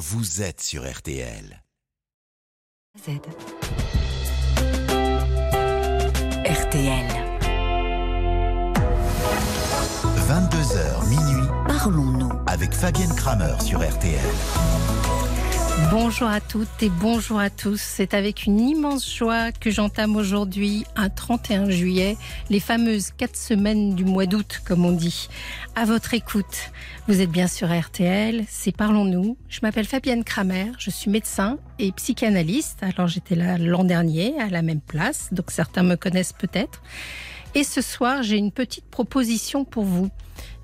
vous êtes sur RTL. Z. RTL. 22h minuit Parlons-nous. avec Fabienne Kramer sur RTL. Bonjour à toutes et bonjour à tous. C'est avec une immense joie que j'entame aujourd'hui, un 31 juillet, les fameuses quatre semaines du mois d'août, comme on dit. À votre écoute, vous êtes bien sur RTL, c'est Parlons-nous. Je m'appelle Fabienne Kramer, je suis médecin et psychanalyste. Alors j'étais là l'an dernier, à la même place, donc certains me connaissent peut-être. Et ce soir, j'ai une petite proposition pour vous.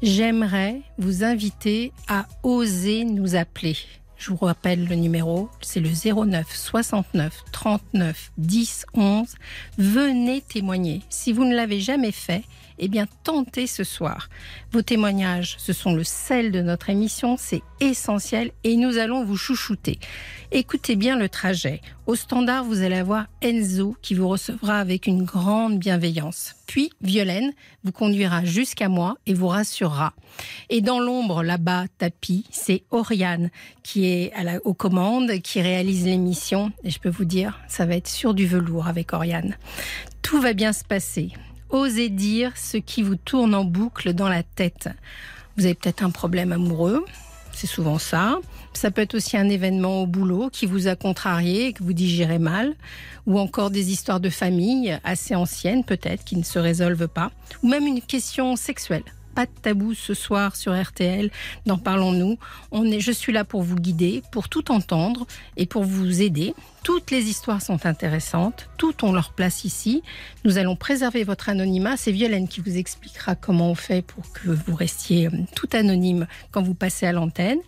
J'aimerais vous inviter à oser nous appeler. Je vous rappelle le numéro, c'est le 09 69 39 10 11. Venez témoigner. Si vous ne l'avez jamais fait, eh bien tentez ce soir. Vos témoignages, ce sont le sel de notre émission, c'est essentiel et nous allons vous chouchouter. Écoutez bien le trajet. Au standard, vous allez avoir Enzo qui vous recevra avec une grande bienveillance. Puis Violaine vous conduira jusqu'à moi et vous rassurera. Et dans l'ombre, là-bas, tapis, c'est Oriane qui est aux commandes, qui réalise l'émission. Et je peux vous dire, ça va être sur du velours avec Oriane. Tout va bien se passer. Osez dire ce qui vous tourne en boucle dans la tête. Vous avez peut-être un problème amoureux, c'est souvent ça. Ça peut être aussi un événement au boulot qui vous a contrarié, que vous digérez mal, ou encore des histoires de famille assez anciennes peut-être qui ne se résolvent pas, ou même une question sexuelle. Pas de tabou ce soir sur RTL, dans Parlons-nous. On est, je suis là pour vous guider, pour tout entendre et pour vous aider. Toutes les histoires sont intéressantes, toutes ont leur place ici. Nous allons préserver votre anonymat. C'est Violaine qui vous expliquera comment on fait pour que vous restiez euh, tout anonyme quand vous passez à l'antenne.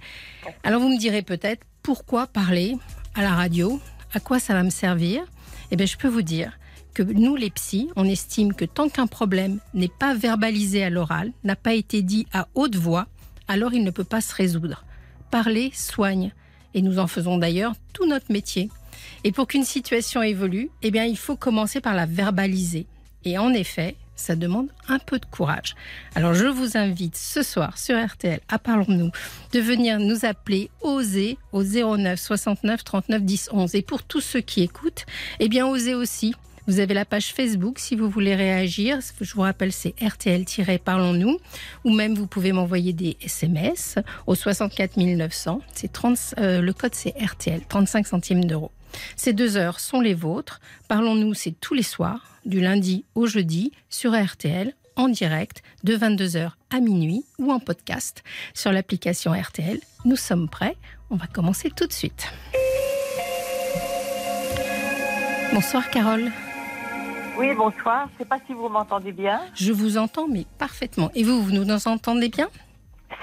Alors vous me direz peut-être pourquoi parler à la radio À quoi ça va me servir Eh bien, je peux vous dire que nous, les psys, on estime que tant qu'un problème n'est pas verbalisé à l'oral, n'a pas été dit à haute voix, alors il ne peut pas se résoudre. Parler soigne. Et nous en faisons d'ailleurs tout notre métier. Et pour qu'une situation évolue, eh bien, il faut commencer par la verbaliser. Et en effet, ça demande un peu de courage. Alors je vous invite ce soir sur RTL à Parlons-nous de venir nous appeler, oser au 09 69 39 10 11. Et pour tous ceux qui écoutent, eh bien osez aussi. Vous avez la page Facebook si vous voulez réagir. Je vous rappelle, c'est RTL-Parlons-nous. Ou même, vous pouvez m'envoyer des SMS au 64 900. C'est 30, euh, le code, c'est RTL, 35 centimes d'euros. Ces deux heures sont les vôtres. Parlons-nous, c'est tous les soirs, du lundi au jeudi, sur RTL, en direct, de 22h à minuit ou en podcast sur l'application RTL. Nous sommes prêts. On va commencer tout de suite. Bonsoir Carole. Oui, bonsoir. Je sais pas si vous m'entendez bien. Je vous entends, mais parfaitement. Et vous, vous nous entendez bien?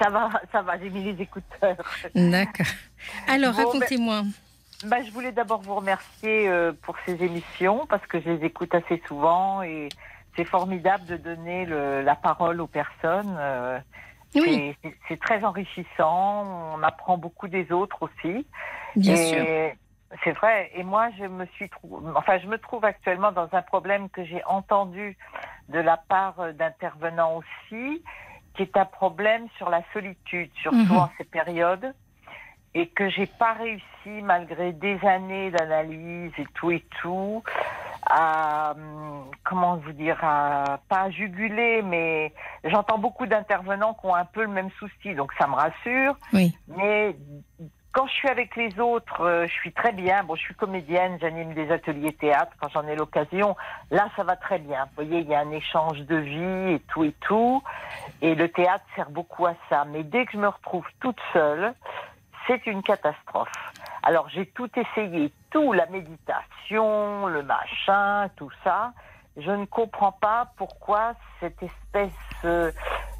Ça va, ça va. J'ai mis les écouteurs. D'accord. Alors, Bon, ben- racontez-moi. Bah, je voulais d'abord vous remercier euh, pour ces émissions parce que je les écoute assez souvent et c'est formidable de donner le- la parole aux personnes. euh, Oui, c'est- très enrichissant. On apprend beaucoup des autres aussi. bien Et sûr. C'est vrai. Et moi, je me suis trou... enfin, je me trouve actuellement dans un problème que j'ai entendu de la part euh, d'intervenants aussi, qui est un problème sur la solitude, surtout Mhm. en ces périodes, et que j'ai pas réussi, malgré des années d'analyse et tout et tout, à hum, comment vous dire, à pas à juguler, mais j'entends beaucoup d'intervenants qui ont un peu le même souci, donc ça me rassure. Oui. Mais quand je suis avec les autres, euh, je suis très bien. Bon, je suis comédienne, j'anime des ateliers théâtre quand j'en ai l'occasion. Là, ça va très bien. Vous voyez, il y a un échange de vie et tout et tout. Et le théâtre sert beaucoup à ça. Mais dès que je me retrouve toute seule, c'est une catastrophe. Alors, j'ai tout essayé, tout, la méditation, le machin, tout ça. Je ne comprends pas pourquoi cette espèce euh,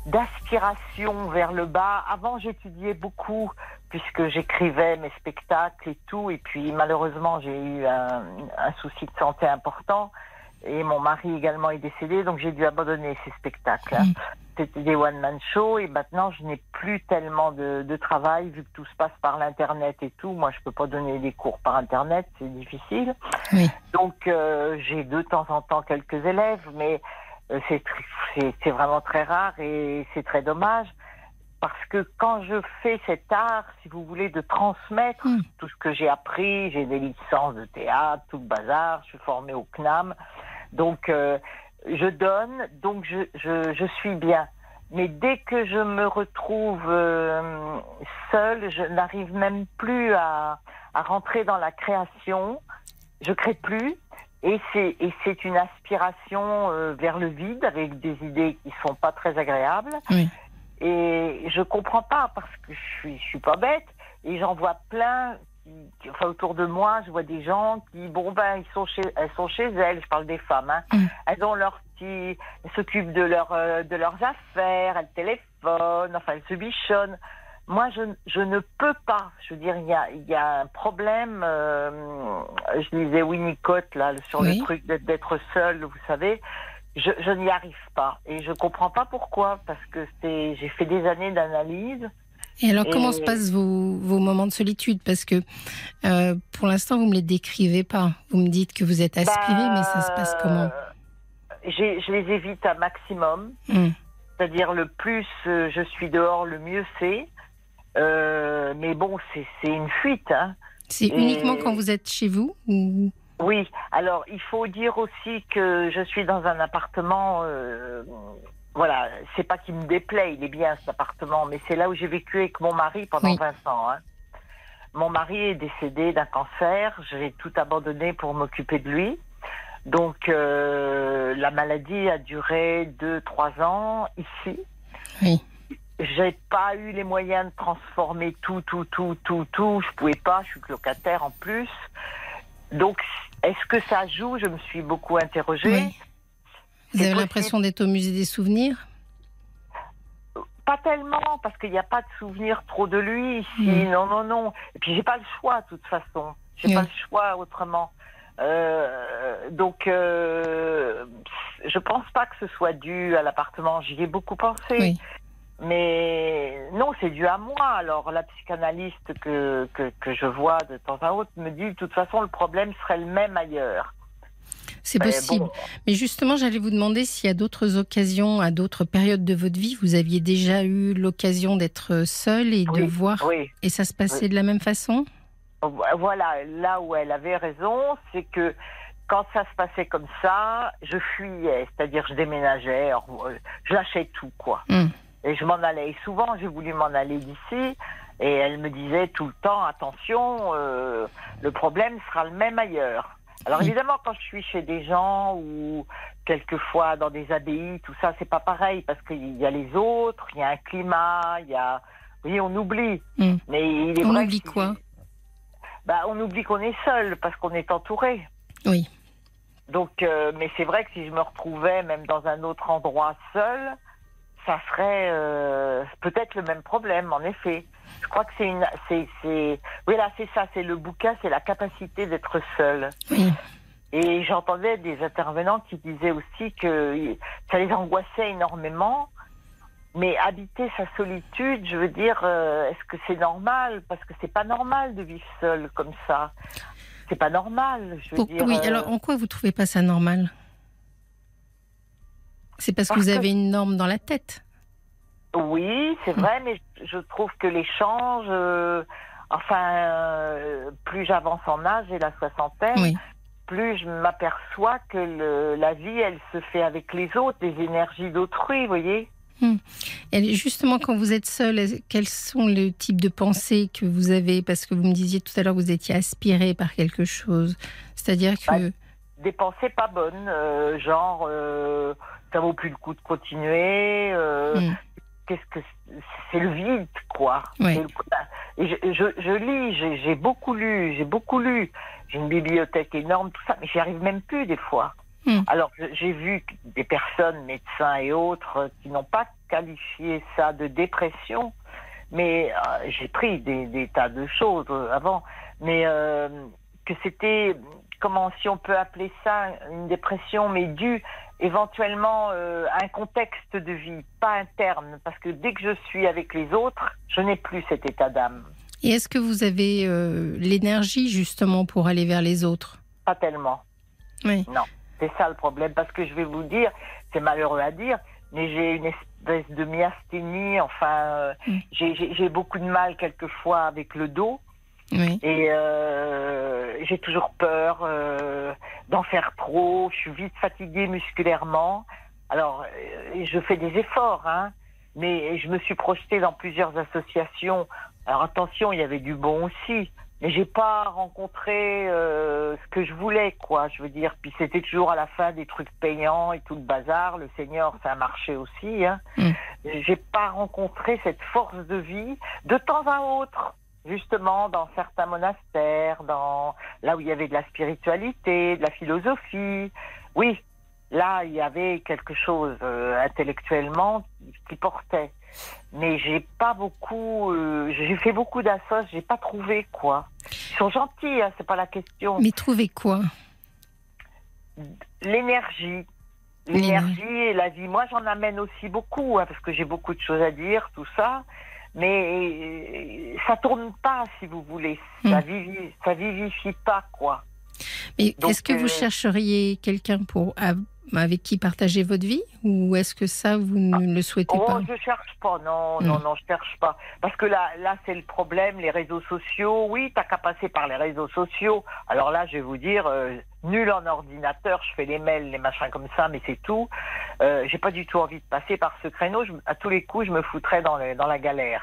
d'aspiration vers le bas. Avant, j'étudiais beaucoup puisque j'écrivais mes spectacles et tout. Et puis, malheureusement, j'ai eu un, un souci de santé important. Et mon mari également est décédé, donc j'ai dû abandonner ces spectacles. C'était des one-man shows et maintenant je n'ai plus tellement de, de travail vu que tout se passe par l'internet et tout. Moi, je peux pas donner des cours par internet, c'est difficile. Oui. Donc euh, j'ai de temps en temps quelques élèves, mais c'est tr- c'est vraiment très rare et c'est très dommage. parce que quand je fais cet art, si vous voulez, de transmettre Mm. tout ce que j'ai appris, j'ai des licences de théâtre, tout le bazar, je suis formée au CNAM, donc euh, je donne, donc je, je, je suis bien. Mais dès que je me retrouve euh, seule, je n'arrive même plus à, à rentrer dans la création. Je crée plus. Et c'est, et c'est une aspiration euh, vers le vide avec des idées qui sont pas très agréables. Oui. Et je comprends pas parce que je suis, je suis pas bête. Et j'en vois plein. qui- enfin, autour de moi, je vois des gens qui, bon ben, ils sont chez, elles sont chez elles. Je parle des femmes. Hein. Mm. Elles ont leur petit, elles s'occupent de leur, euh, de leurs affaires. Elles téléphonent. Enfin, elles se bichonnent. Moi, je, je ne peux pas. Je veux dire, il y a, il y a un problème. euh, je lisais Winnicott là sur Oui. le truc d'être, seule, vous savez. Je, je n'y arrive pas et je comprends pas pourquoi parce que j'ai fait des années d'analyse. Et alors, Et- comment se passent vos, vos moments de solitude? Parce que euh, pour l'instant, vous me les décrivez pas. Vous me dites que vous êtes aspiré, Bah, mais ça se passe comment? J'ai- Je les évite un maximum. Hmm. C'est-à-dire le plus euh, je suis dehors, le mieux c'est. Euh, mais bon, c'est une fuite. Hein. C'est Et- uniquement quand vous êtes chez vous ou... Oui, alors il faut dire aussi que je suis dans un appartement. euh, voilà, c'est pas qu'il me déplaît, il est bien cet appartement, mais c'est là où j'ai vécu avec mon mari pendant Oui. 20 ans. hein. Mon mari est décédé d'un cancer, j'ai tout abandonné pour m'occuper de lui. Donc euh, la maladie a duré 2-3 ans ici. Oui. J'ai pas eu les moyens de transformer tout, tout, tout, tout, tout. Je pouvais pas, je suis que locataire en plus. Donc, est-ce que ça joue? Je me suis beaucoup interrogée. Oui. Vous avez l'impression d'être au musée des souvenirs? Pas tellement, parce qu'il n'y a pas de souvenir trop de lui ici. Mm. Non, non, non. Et puis, j'ai pas le choix, de toute façon. J'ai Oui. pas le choix autrement. Euh, donc, euh, je pense pas que ce soit dû à l'appartement. J'y ai beaucoup pensé. Oui. Mais non, c'est dû à moi. Alors, la psychanalyste que, que, que je vois de temps à autre me dit, de toute façon, le problème serait le même ailleurs. C'est Mais possible. bon, Mais justement, j'allais vous demander s'il y a d'autres occasions, à d'autres périodes de votre vie, vous aviez déjà eu l'occasion d'être seul et de voir. oui. Et ça se passait de la même façon? Voilà, là où elle avait raison, c'est que quand ça se passait comme ça, je fuyais, c'est-à-dire je déménageais, euh, je lâchais tout, quoi. Hmm. Et je m'en allais. Et souvent, j'ai voulu m'en aller d'ici, et elle me disait tout le temps, attention, euh, le problème sera le même ailleurs. Alors évidemment, quand je suis chez des gens ou quelquefois dans des abbayes, tout ça, c'est pas pareil parce qu'il y a les autres, il y a un climat, il y a, oui, on oublie. Hmm. Mais il est On vrai oublie que- quoi? Bah, on oublie qu'on est seul parce qu'on est entouré. Oui. Donc, euh, mais c'est vrai que si je me retrouvais même dans un autre endroit seul, ça serait euh, peut-être le même problème, en effet. Je crois que c'est une, c'est, c'est, oui là c'est ça, c'est le bouquin, c'est la capacité d'être seul. Oui. Et j'entendais des intervenants qui disaient aussi que ça les angoissait énormément. Mais habiter sa solitude, je veux dire, euh, est-ce que c'est normal? Parce que c'est pas normal de vivre seul comme ça. C'est pas normal. Je veux Pour- dire, oui, euh, alors en quoi vous trouvez pas ça normal? C'est parce, Parce que vous avez une norme dans la tête. Oui, c'est vrai, mais je- trouve que l'échange, euh, enfin, euh, plus j'avance en âge, j'ai la soixantaine, Oui. plus je m'aperçois que le- la vie, elle se fait avec les autres, des énergies d'autrui, vous voyez. Et justement, quand vous êtes seul, est- quels sont les types de pensées que vous avez? Parce que vous me disiez tout à l'heure que vous étiez aspiré par quelque chose. C'est-à-dire que. Bah, Des pensées pas bonnes, euh, genre, euh, ça vaut plus le coup de continuer. euh, Hmm. Qu'est-ce que c'est- le vide, quoi. Et je, je, je lis, j'ai- beaucoup lu, j'ai beaucoup lu. J'ai une bibliothèque énorme, tout ça, mais j'y arrive même plus des fois. Hmm. Alors j'ai vu des personnes, médecins et autres, qui n'ont pas qualifié ça de dépression, mais euh, j'ai pris des, des tas de choses avant, mais que c'était, comment si on peut appeler ça une dépression, mais due éventuellement euh, à un contexte de vie, pas interne, parce que dès que je suis avec les autres, je n'ai plus cet état d'âme, Et est-ce que vous avez euh, l'énergie justement pour aller vers les autres? Pas tellement. Oui. C'est ça le problème, parce que je vais vous dire, c'est malheureux à dire, mais j'ai une espèce de myasthénie. Enfin, euh, Mm. j'ai beaucoup de mal quelquefois avec le dos. Oui. Et euh, j'ai toujours peur euh, d'en faire trop. Je suis vite fatiguée musculairement. Alors, euh, je fais des efforts, hein, mais je me suis projetée dans plusieurs associations. Alors attention, il y avait du bon aussi, mais j'ai pas rencontré ce que je voulais, quoi. Je veux dire, puis c'était toujours à la fin des trucs payants et tout le bazar. Le Seigneur, ça a marché aussi. Hein. Mm. J'ai pas rencontré cette force de vie de temps à autre justement dans certains monastères, dans là où il y avait de la spiritualité, de la philosophie. Oui, là il y avait quelque chose euh, intellectuellement qui portait. Mais j'ai pas beaucoup, euh, j'ai fait beaucoup d'assos, j'ai pas trouvé quoi. Ils sont gentils, hein, c'est pas la question. Mais trouvez quoi? L'énergie, l'énergie et la vie. Moi, j'en amène aussi beaucoup hein, parce que j'ai beaucoup de choses à dire, tout ça. Mais euh, ça tourne pas, si vous voulez. Ça, Mm. vivi- ça vivifie pas, quoi. Mais est-ce que vous euh, chercheriez quelqu'un pour avec qui partager votre vie ou est-ce que ça vous ne le souhaitez Oh, pas je cherche pas, non, Mm. non, non, je cherche pas. Parce que là, là, c'est le problème, les réseaux sociaux. Oui, t'as qu'à passer par les réseaux sociaux. Alors là, je vais vous dire, euh, nul en ordinateur, je fais les mails, les machins comme ça, mais c'est tout. Euh, J'ai pas du tout envie de passer par ce créneau. Je- à tous les coups, je me foutrais dans, le- dans la galère.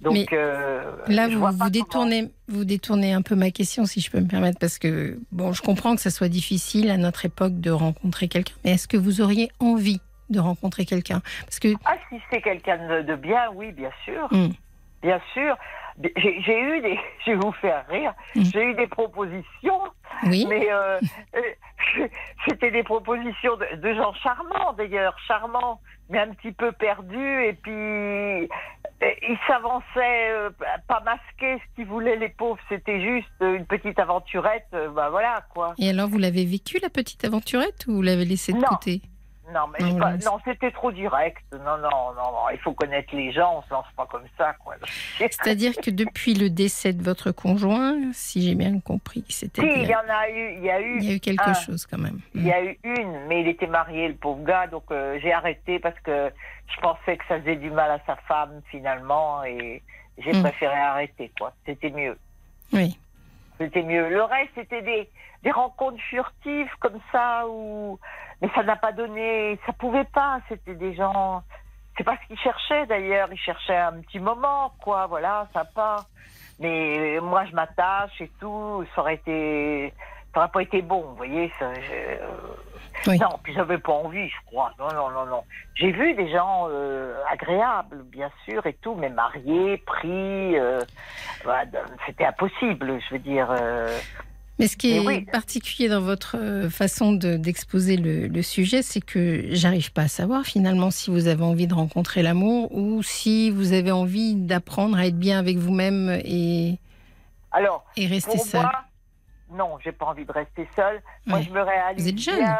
Donc Mais euh, Là, vous, vous comment- détournez, vous détournez un peu ma question, si je peux me permettre, parce que bon, je comprends que ça soit difficile à notre époque de rencontrer quelqu'un, mais est-ce que vous auriez envie de rencontrer quelqu'un Parce que Ah, si c'est quelqu'un de, bien, oui, bien sûr. Hmm. Bien sûr. J'ai eu des. Je vais vous faire rire. Mm. J'ai eu des propositions, oui, mais euh, euh, c'était des propositions de, de gens charmants, d'ailleurs, charmants, mais un petit peu perdus. Et puis, ils s'avançaient, euh, pas masqués. Ce qu'ils voulaient, les pauvres, c'était juste une petite aventurette. euh, bah voilà, quoi. et alors vous l'avez vécu la petite aventurette ou vous l'avez laissée de Non. côté? Non, mais Non, pas- c'était trop direct. Non, non, non, non, il faut connaître les gens, on se lance pas comme ça, quoi. C'est-à-dire que depuis le décès de votre conjoint, si j'ai bien compris, c'était Si, il y en a eu, il y a eu, il y a eu quelque un. chose quand même. il y a eu une, mais il était marié, le pauvre gars, donc euh, j'ai arrêté parce que je pensais que ça faisait du mal à sa femme finalement, et j'ai Mm. préféré arrêter, quoi. C'était mieux. Oui. C'était mieux. Le reste, c'était des, des rencontres furtives comme ça, où... mais ça n'a pas donné, ça pouvait pas. C'était des gens, c'est pas ce qu'ils cherchaient d'ailleurs. Ils cherchaient un petit moment, quoi, voilà, sympa. Mais moi, je m'attache et tout. Ça aurait été, ça aurait pas été bon, vous voyez. Ça, je- Oui. Non, puis j'avais pas envie, je crois. Non, non, non, non. J'ai vu des gens euh, agréables, bien sûr, et tout, mais mariés, pris. euh, voilà, c'était impossible, je veux dire. euh, Mais ce qui est oui. particulier dans votre façon de- d'exposer le, le sujet, c'est que j'arrive pas à savoir finalement si vous avez envie de rencontrer l'amour ou si vous avez envie d'apprendre à être bien avec vous-même et, Alors, et rester seul. moi, non, j'ai pas envie de rester seule. Moi, Ouais. je me réalise Vous êtes jeune. bien.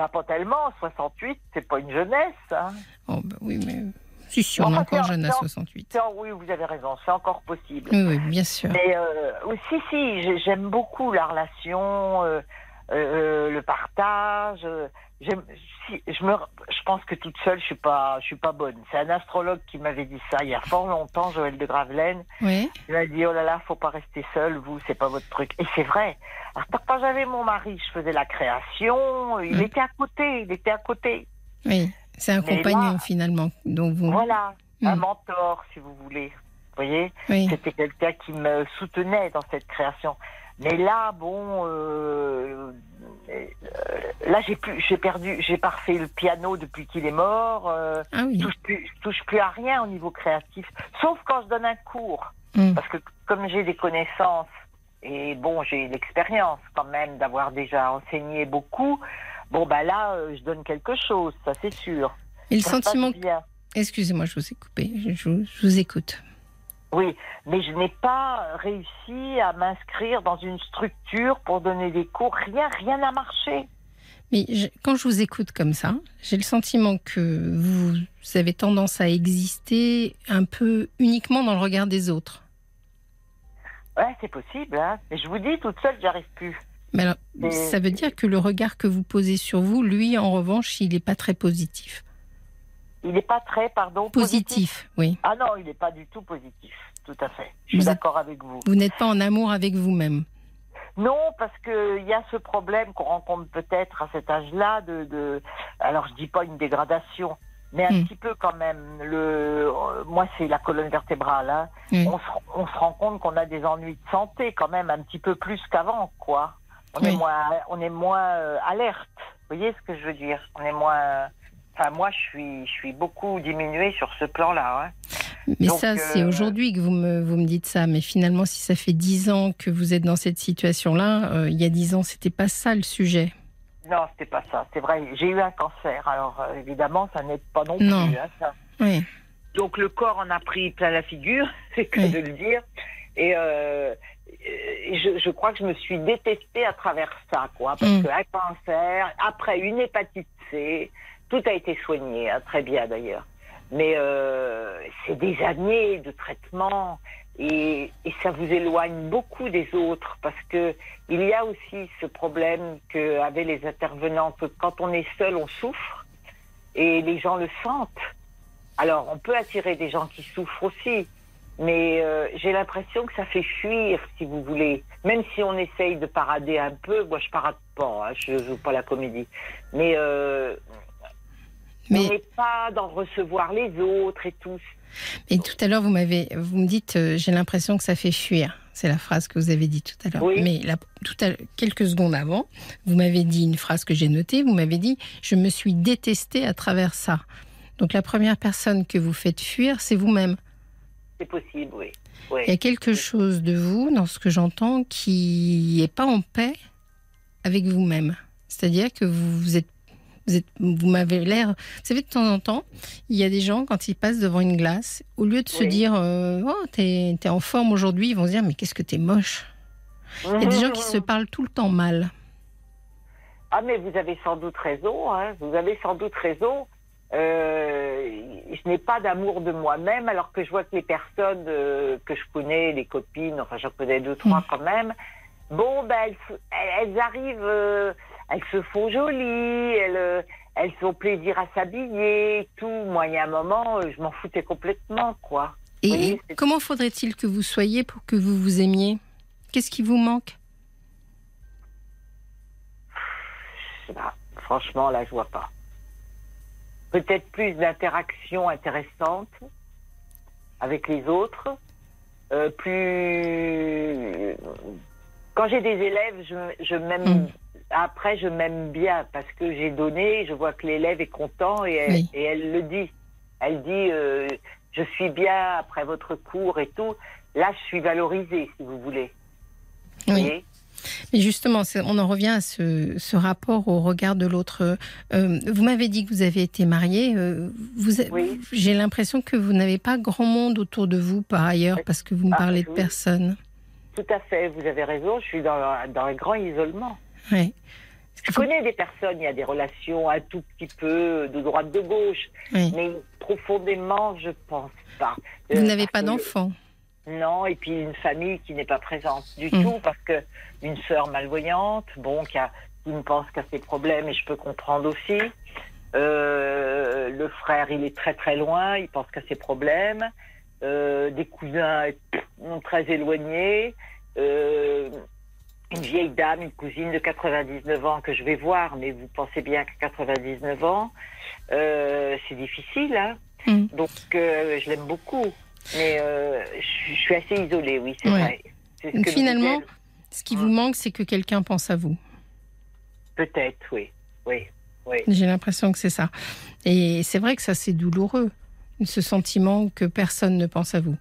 Bah, pas tellement. 68, c'est pas une jeunesse. Hein. Oh, bah oui, mais si, si, on est encore jeune à non. 68. C'est- Oui, vous avez raison, c'est encore possible. Oui, oui, bien sûr. Mais euh, si, si, j'ai- j'aime beaucoup la relation, euh, euh, le partage. Si, je, me, je pense que toute seule, je suis pas, je suis pas bonne. C'est un astrologue qui m'avait dit ça il y a fort longtemps, Joël de Gravelaine. Oui, Il m'a dit oh là là, faut pas rester seul, vous, c'est pas votre truc. Et c'est vrai. Alors, quand j'avais mon mari, je faisais la création. Il Mm. était à côté, il était à côté. oui. C'est un Mais compagnon là- finalement. Donc vous. Voilà, un Mm. mentor, si vous voulez. Vous voyez, Oui. c'était quelqu'un qui me soutenait dans cette création. Mais là, bon, euh, euh, là j'ai plus, j'ai perdu, j'ai pas refait le piano depuis qu'il est mort. Euh, Ah oui. je touche plus, je touche plus à rien au niveau créatif, sauf quand je donne un cours. Mm. Parce que comme j'ai des connaissances et bon, j'ai l'expérience quand même d'avoir déjà enseigné beaucoup. Bon, bah là, euh, je donne quelque chose, ça c'est sûr. Et le Ça sentiment. Excusez-moi, je vous ai coupé. Je, je je vous écoute. Oui, mais je n'ai pas réussi à m'inscrire dans une structure pour donner des cours. Rien, rien n'a marché. Mais je- quand je vous écoute comme ça, j'ai le sentiment que vous avez tendance à exister un peu uniquement dans le regard des autres. Ouais, c'est possible, hein. Mais je vous dis, toute seule, j'y arrive plus. Mais alors, Et- ça veut dire que le regard que vous posez sur vous, lui, en revanche, il n'est pas très positif. Il n'est pas très, pardon, Positif, oui. Ah non, il n'est pas du tout positif. Tout à fait. Je suis d'accord avec vous. Vous n'êtes pas en amour avec vous-même. Non, parce qu'il y a ce problème qu'on rencontre peut-être à cet âge-là de, de- alors je dis pas une dégradation, mais un Mm. petit peu quand même. Le, euh, moi c'est la colonne vertébrale. hein. On, se, on se rend compte qu'on a des ennuis de santé quand même un petit peu plus qu'avant, quoi. On est moins, on est moins euh, alerte. Vous voyez ce que je veux dire? On est moins. Enfin, moi, je suis, je suis beaucoup diminuée sur ce plan-là. hein. Mais Donc, ça, c'est euh, aujourd'hui que vous me, vous me dites ça. Mais finalement, si ça fait dix ans que vous êtes dans cette situation-là, euh, il y a dix ans, c'était pas ça le sujet. Non, c'était pas ça. C'est vrai. J'ai eu un cancer. Alors euh, évidemment, ça n'aide pas non, Non. plus. hein, ça. Oui. Donc le corps en a pris plein la figure, c'est que Oui. de le dire. Et je, je crois que je me suis détestée à travers ça, quoi. Parce Mm. qu'un cancer, après une hépatite C, tout a été soigné, hein, très bien d'ailleurs. Mais euh, c'est des années de traitement et, ça vous éloigne beaucoup des autres parce que il y a aussi ce problème que avaient les intervenants que quand on est seul, on souffre et les gens le sentent. Alors, on peut attirer des gens qui souffrent aussi, mais euh, j'ai l'impression que ça fait fuir, si vous voulez. Même si on essaye de parader un peu, moi je parade pas, hein, je joue pas la comédie. Mais, euh, on Mais, n'est pas dans recevoir les autres et tout. et tout à l'heure, vous m'avez, vous me dites, euh, j'ai l'impression que ça fait fuir. C'est la phrase que vous avez dit tout à l'heure. Oui. Mais tout à, quelques secondes avant, vous m'avez dit une phrase que j'ai notée. Vous m'avez dit, je me suis détestée à travers ça. Donc la première personne que vous faites fuir, c'est vous-même. C'est possible, oui. oui. Il y a quelque chose de vous, dans ce que j'entends, qui n'est pas en paix avec vous-même. C'est-à-dire que vous, vous êtes, vous, êtes, vous m'avez l'air. Vous savez, de temps en temps, il y a des gens, quand ils passent devant une glace, au lieu de se dire euh, Oh, t'es es en forme aujourd'hui, ils vont se dire Mais qu'est-ce que t'es moche? Il y a des gens qui se parlent tout le temps mal. Ah, mais vous avez sans doute raison, hein. vous avez sans doute raison. Euh, je n'ai pas d'amour de moi-même, alors que je vois que les personnes euh, que je connais, les copines, enfin j'en connais deux, trois Mm. quand même, bon, ben, elles- elles arrivent, euh, elles se font jolies, elles, euh, elles ont plaisir à s'habiller et tout. Moi, il y a un moment, euh, je m'en foutais complètement, quoi. Et, comment faudrait-il que vous soyez pour que vous vous aimiez? Qu'est-ce qui vous manque? Je sais pas. Franchement, là, je vois pas. Peut-être plus d'interactions intéressantes avec les autres. Euh, plus. Quand j'ai des élèves, je, je m'aime. Mm. Après, je m'aime bien parce que j'ai donné. Je vois que l'élève est content et elle, Oui. et elle le dit. Elle dit euh, Je suis bien après votre cours et tout. Là, je suis valorisée, si vous voulez. Oui. Mais justement, on en revient à ce, ce rapport au regard de l'autre. Euh, vous m'avez dit que vous avez été marié. euh, Oui. J'ai l'impression que vous n'avez pas grand monde autour de vous par ailleurs parce que vous me Ah, parlez de personne. Tout à fait, vous avez raison. Je suis dans, dans un grand isolement. Ouais. Je connais des personnes, il y a des relations un tout petit peu de droite de gauche, Oui. mais profondément, je pense pas. Vous Euh, n'avez parce pas que- d'enfant. Non, et puis une famille qui n'est pas présente du Mm. tout, parce que une sœur malvoyante, bon, qui, a, qui ne pense qu'à ses problèmes, et je peux comprendre aussi. Euh, le frère, il est très très loin, il pense qu'à ses problèmes. Euh, des cousins très éloignés. Une vieille dame, une cousine de 99 ans que je vais voir, mais vous pensez bien qu'à 99 ans, euh, c'est difficile, hein. Mm. Donc, euh, je l'aime beaucoup. Mais euh, je je suis assez isolée, oui, c'est Ouais. vrai. Ce Donc finalement, Ce qui vous manque, c'est que quelqu'un pense à vous. Peut-être, oui. Oui, oui. J'ai l'impression que c'est ça. Et c'est vrai que ça, c'est douloureux. Ce sentiment que personne ne pense à vous.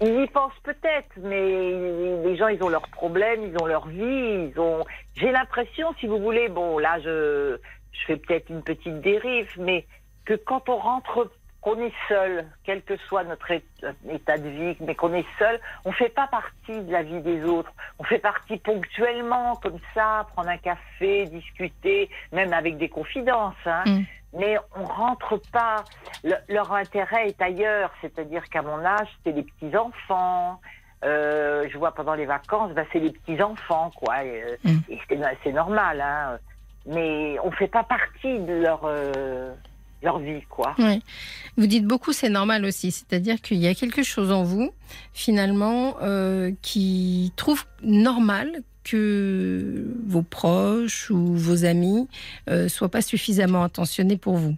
Ils y pensent peut-être, mais les gens, ils ont leurs problèmes, ils ont leur vie, ils ont. J'ai l'impression, si vous voulez, bon, là, je, je fais peut-être une petite dérive, mais que quand on rentre, qu'on est seul, quel que soit notre état de vie, mais qu'on est seul, on fait pas partie de la vie des autres. On fait partie ponctuellement, comme ça, prendre un café, discuter, même avec des confidences, hein. Mm. Mais on rentre pas. Le- leur intérêt est ailleurs, c'est-à-dire qu'à mon âge, c'était les petits enfants. Euh, je vois pendant les vacances, bah, c'est les petits enfants, quoi. Et, euh, Mm. et c'est, c'est normal, hein. Mais on fait pas partie de leur euh, leur vie, quoi. Ouais. Vous dites beaucoup, c'est normal aussi. C'est-à-dire qu'il y a quelque chose en vous, finalement, euh, qui trouve normal que vos proches ou vos amis euh, soient pas suffisamment attentionnés pour vous.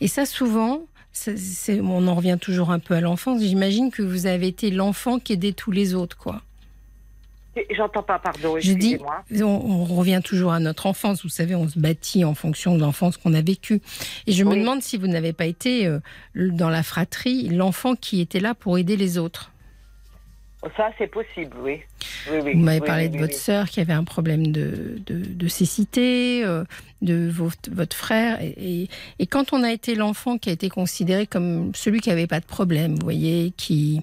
Et ça, souvent, on en revient toujours un peu à l'enfance. J'imagine que vous avez été l'enfant qui aidait tous les autres, quoi. J'entends pas, pardon, Je dis, on, on revient toujours à notre enfance. Vous savez, on se bâtit en fonction de l'enfance qu'on a vécue. Et je me demande si vous n'avez pas été euh, dans la fratrie l'enfant qui était là pour aider les autres. Ça, c'est possible, oui. oui, oui Vous m'avez oui, parlé de votre sœur qui avait un problème de, de, de cécité, euh, de votre, votre frère. Et, et- et quand on a été l'enfant qui a été considéré comme celui qui n'avait pas de problème, vous voyez, qui,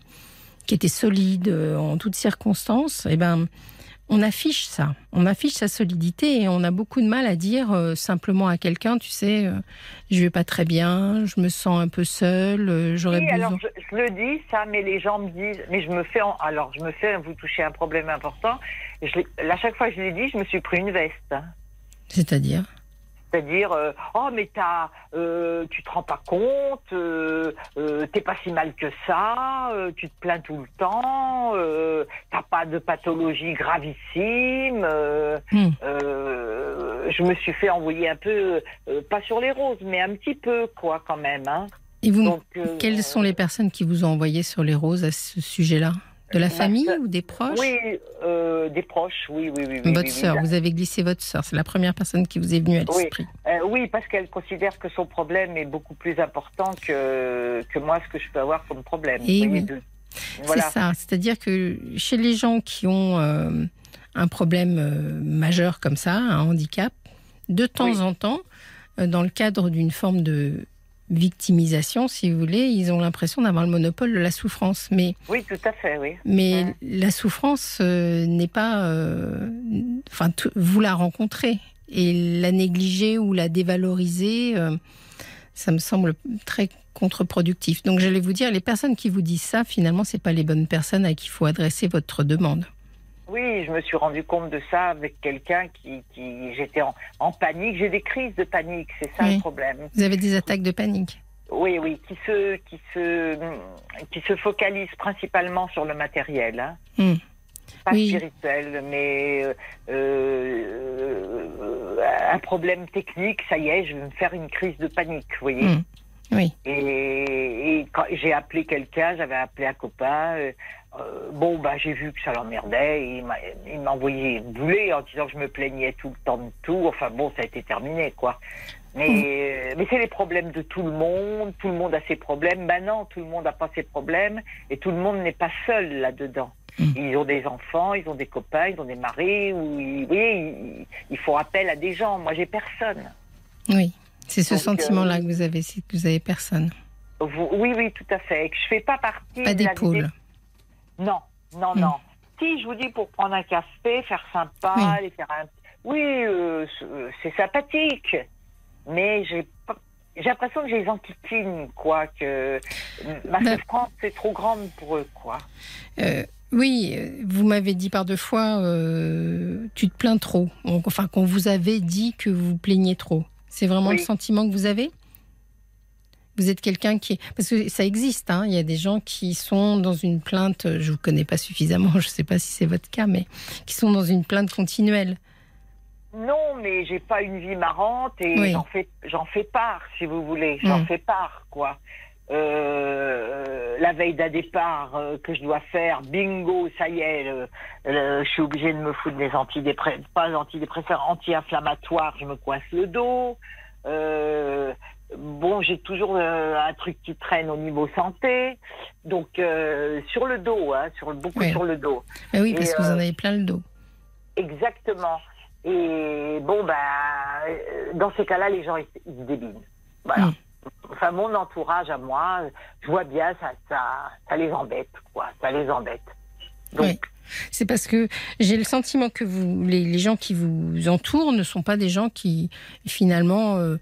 qui était solide euh, en toutes circonstances, eh ben, on affiche ça. On affiche sa solidité et on a beaucoup de mal à dire euh, simplement à quelqu'un, tu sais, euh, je vais pas très bien, je me sens un peu seul, euh, j'aurais Oui, besoin. alors je, je le dis ça, mais les gens me disent, mais je me fais, en- alors je me fais, vous touchez un problème important. Je, à chaque fois que je l'ai dit, je me suis pris une veste. C'est-à-dire? C'est-à-dire, euh, oh mais t'as, euh, tu te rends pas compte, euh, euh, t'es pas si mal que ça, tu te plains tout le temps, t'as pas de pathologie gravissime. Hmm. je me suis fait envoyer un peu, pas sur les roses, mais un petit peu quoi quand même. Hein. Et vous, Donc, Quelles sont les personnes qui vous ont envoyé sur les roses à ce sujet-là? De la famille ou des proches Oui, euh, des proches, oui, oui, oui. Votre oui, sœur, oui. vous avez glissé votre sœur, c'est la première personne qui vous est venue à l'esprit. Euh, oui, parce qu'elle considère que son problème est beaucoup plus important que, que moi, ce que je peux avoir comme problème. Eh Vous voyez, oui. de- Voilà. C'est ça, c'est-à-dire que chez les gens qui ont euh, un problème majeur comme ça, un handicap, de temps en temps, dans le cadre d'une forme de victimisation, si vous voulez, ils ont l'impression d'avoir le monopole de la souffrance. Mais Oui, tout à fait, oui. Mais Ouais. la souffrance euh, n'est pas. euh, Enfin, vous la rencontrez. Et la négliger ou la dévaloriser, euh, ça me semble très contre-productif. Donc, j'allais vous dire, les personnes qui vous disent ça, finalement, c'est pas les bonnes personnes à qui il faut adresser votre demande. Oui, je me suis rendu compte de ça avec quelqu'un qui, qui j'étais en, en panique. J'ai des crises de panique, c'est ça Oui. le problème. Vous avez des attaques de panique. Oui, oui, qui se, qui se, qui se focalise principalement sur le matériel. Hein. Hmm. Pas Oui. spirituel, mais euh, euh, un problème technique. Ça y est, je vais me faire une crise de panique. Vous voyez. Hmm. Oui. Et, et quand j'ai appelé quelqu'un, j'avais appelé un copain. euh, euh, bon, bah, j'ai vu que ça l'emmerdait. Il m'a envoyé bouler en disant que je me plaignais tout le temps de tout. Enfin bon, ça a été terminé, quoi. Mais, euh, mais c'est les problèmes de tout le monde. Tout le monde a ses problèmes. Maintenant, tout le monde n'a pas ses problèmes. Et tout le monde n'est pas seul là-dedans. Mm. Ils ont des enfants, ils ont des copains, ils ont des maris. Ou ils, vous voyez, ils, ils font appel à des gens. Moi, j'ai personne. Oui. C'est ce Donc, sentiment-là euh, que vous avez, c'est que vous avez personne. Vous- oui, oui, tout à fait. Je fais pas partie Pas d'épaule. Non, non, Mm. non. Si je vous dis pour prendre un café, faire sympa, Oui. aller faire un. Oui, euh, c'est- euh, c'est sympathique. Mais j'ai j'ai l'impression que j'ai les antiquines, quoi. Que ma Ben- souffrance est trop grande pour eux, quoi. Euh, oui, vous m'avez dit par deux fois, euh, tu te plains trop. Enfin, qu'on vous avait dit que vous plaignez trop. C'est vraiment Oui. le sentiment que vous avez? Vous êtes quelqu'un qui... Parce que ça existe, hein. il y a des gens qui sont dans une plainte, je ne vous connais pas suffisamment, je ne sais pas si c'est votre cas, mais qui sont dans une plainte continuelle. Non, mais j'ai pas une vie marrante et Oui. j'en fais, j'en fais part, si vous voulez. J'en Mm. fais part, quoi. Euh, la veille d'un départ euh, que je dois faire, bingo, ça y est, le- le- je suis obligée de me foutre des antidépresseurs, pas antidépresseurs, anti-inflammatoires, je me coince le dos. Euh, bon, j'ai toujours euh, un truc qui traîne au niveau santé, donc euh, sur le dos, hein, sur beaucoup Oui. sur le dos. Ah oui, Et, parce que vous en euh, avez plein le dos. Exactement. Et bon, bah, euh, dans ces cas-là, les gens, ils, ils se débinent. Voilà. Mm. Enfin, mon entourage à moi, je vois bien, ça, ça, ça les embête, quoi. Ça les embête. Donc, Oui. C'est parce que j'ai le sentiment que vous, les, les gens qui vous entourent ne sont pas des gens qui, finalement, euh,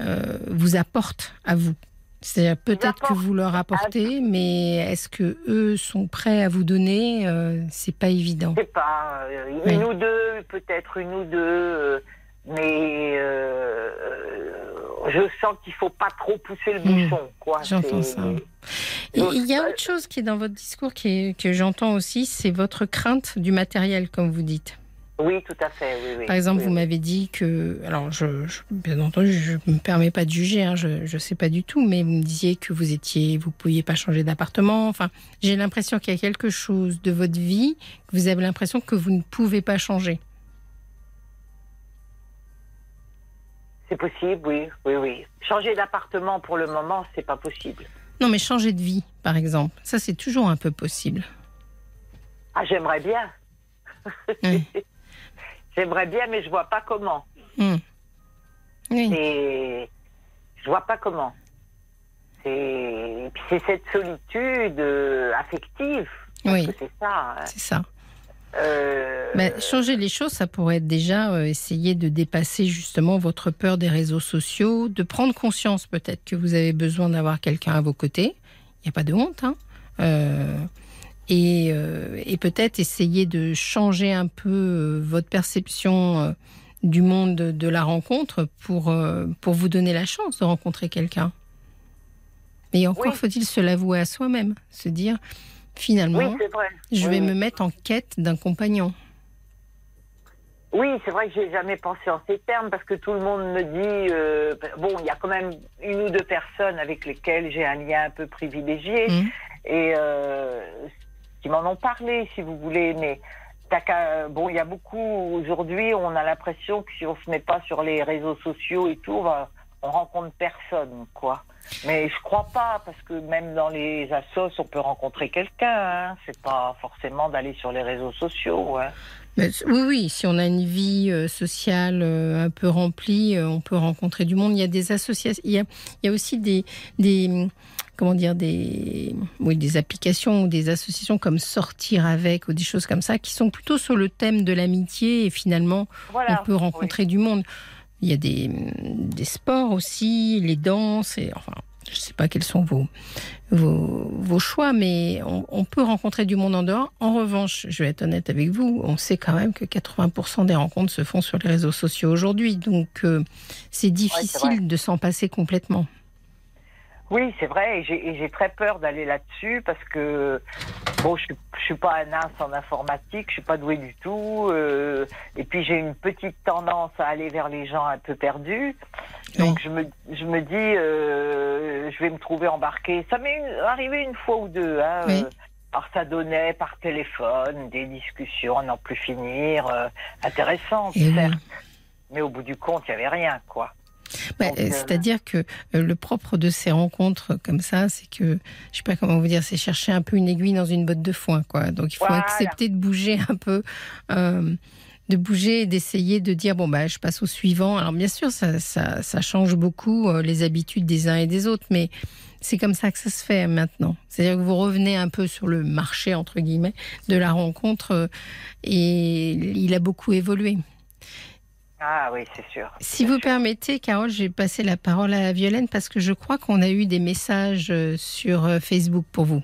euh, vous apportent à vous. C'est-à-dire peut-être que vous leur apportez, mais est-ce que eux sont prêts à vous donner Euh, C'est pas évident. Je sais pas, euh, Oui. une ou deux, peut-être une ou deux, euh, mais je sens qu'il faut pas trop pousser le Hmm. bouchon, quoi. J'entends ça. Et il y a autre chose qui est dans votre discours qui est- que j'entends aussi, c'est votre crainte du matériel, comme vous dites. Oui, tout à fait, oui, oui. Par exemple, Oui, vous m'avez dit que, alors, je, je- bien entendu, je ne me permets pas de juger, hein, je ne sais pas du tout, mais vous me disiez que vous étiez, vous pouviez pas changer d'appartement. Enfin, j'ai l'impression qu'il y a quelque chose de votre vie que vous avez l'impression que vous ne pouvez pas changer. C'est possible, oui, oui, oui. Changer d'appartement pour le moment, c'est pas possible. Non, mais changer de vie, par exemple, ça c'est toujours un peu possible. Ah, j'aimerais bien. Oui. j'aimerais bien, mais je vois pas comment. Hmm. Oui. Et je vois pas comment. C'est cette solitude euh, affective. Oui. C'est ça. hein. C'est ça. Euh, Ben, changer les choses, ça pourrait être déjà euh, essayer de dépasser justement votre peur des réseaux sociaux, de prendre conscience peut-être que vous avez besoin d'avoir quelqu'un à vos côtés. Il n'y a pas de honte. Hein. Euh, et euh, et peut-être essayer de changer un peu euh, votre perception euh, du monde de, la rencontre pour, pour vous donner la chance de rencontrer quelqu'un. Et encore Oui. faut-il se l'avouer à soi-même, se dire finalement, oui, je Oui, vais me mettre en quête d'un compagnon. Oui, c'est vrai que j'ai jamais pensé en ces termes parce que tout le monde me dit euh, bon, il y a quand même une ou deux personnes avec lesquelles j'ai un lien un peu privilégié Mhm. et euh, qui m'en ont parlé, si vous voulez, mais bon, il y a beaucoup aujourd'hui, on a l'impression que si on se met pas sur les réseaux sociaux et tout, on, rencontre personne, quoi. Mais je crois pas parce que même dans les assos, on peut rencontrer quelqu'un. Hein. C'est pas forcément d'aller sur les réseaux sociaux. Hein. Oui, oui, si on a une vie euh, sociale euh, un peu remplie, euh, on peut rencontrer du monde. Il y a des associations, il y a, aussi des, comment dire, des, oui, des applications ou des associations comme Sortir avec ou des choses comme ça qui sont plutôt sur le thème de l'amitié et finalement Voilà. on peut rencontrer du monde. Il y a des, des sports aussi, les danses, et enfin, je ne sais pas quels sont vos, vos, vos choix, mais on, on peut rencontrer du monde en dehors. En revanche, je vais être honnête avec vous, on sait quand même que 80% des rencontres se font sur les réseaux sociaux aujourd'hui, donc euh, c'est difficile de s'en passer complètement. Oui, c'est vrai, et j'ai très peur d'aller là-dessus parce que bon, je, suis- je suis pas un as en informatique, je suis pas doué du tout, euh, et puis j'ai une petite tendance à aller vers les gens un peu perdus. Donc je me je me dis, euh, je vais me trouver embarqué. Ça m'est arrivé une fois ou deux. Hein, Oui. euh, alors ça donnait par téléphone des discussions à n'en plus finir, euh, intéressantes oui. certes, mais au bout du compte, il y avait rien, quoi. Bah, euh, euh, C'est-à-dire que euh, le propre de ces rencontres comme ça, c'est que, je sais pas comment vous dire, c'est chercher un peu une aiguille dans une botte de foin, quoi. Donc il faut Voilà. accepter de bouger un peu, euh, de bouger et d'essayer de dire bon bah je passe au suivant. Alors bien sûr, ça, ça, ça change beaucoup euh, les habitudes des uns et des autres, mais c'est comme ça que ça se fait maintenant. C'est-à-dire que vous revenez un peu sur le marché entre guillemets de la rencontre euh, et il a beaucoup évolué. Ah oui, c'est sûr. Si vous permettez, Carole, je vais passer la parole à Violaine parce que je crois qu'on a eu des messages euh, sur euh, Facebook pour vous.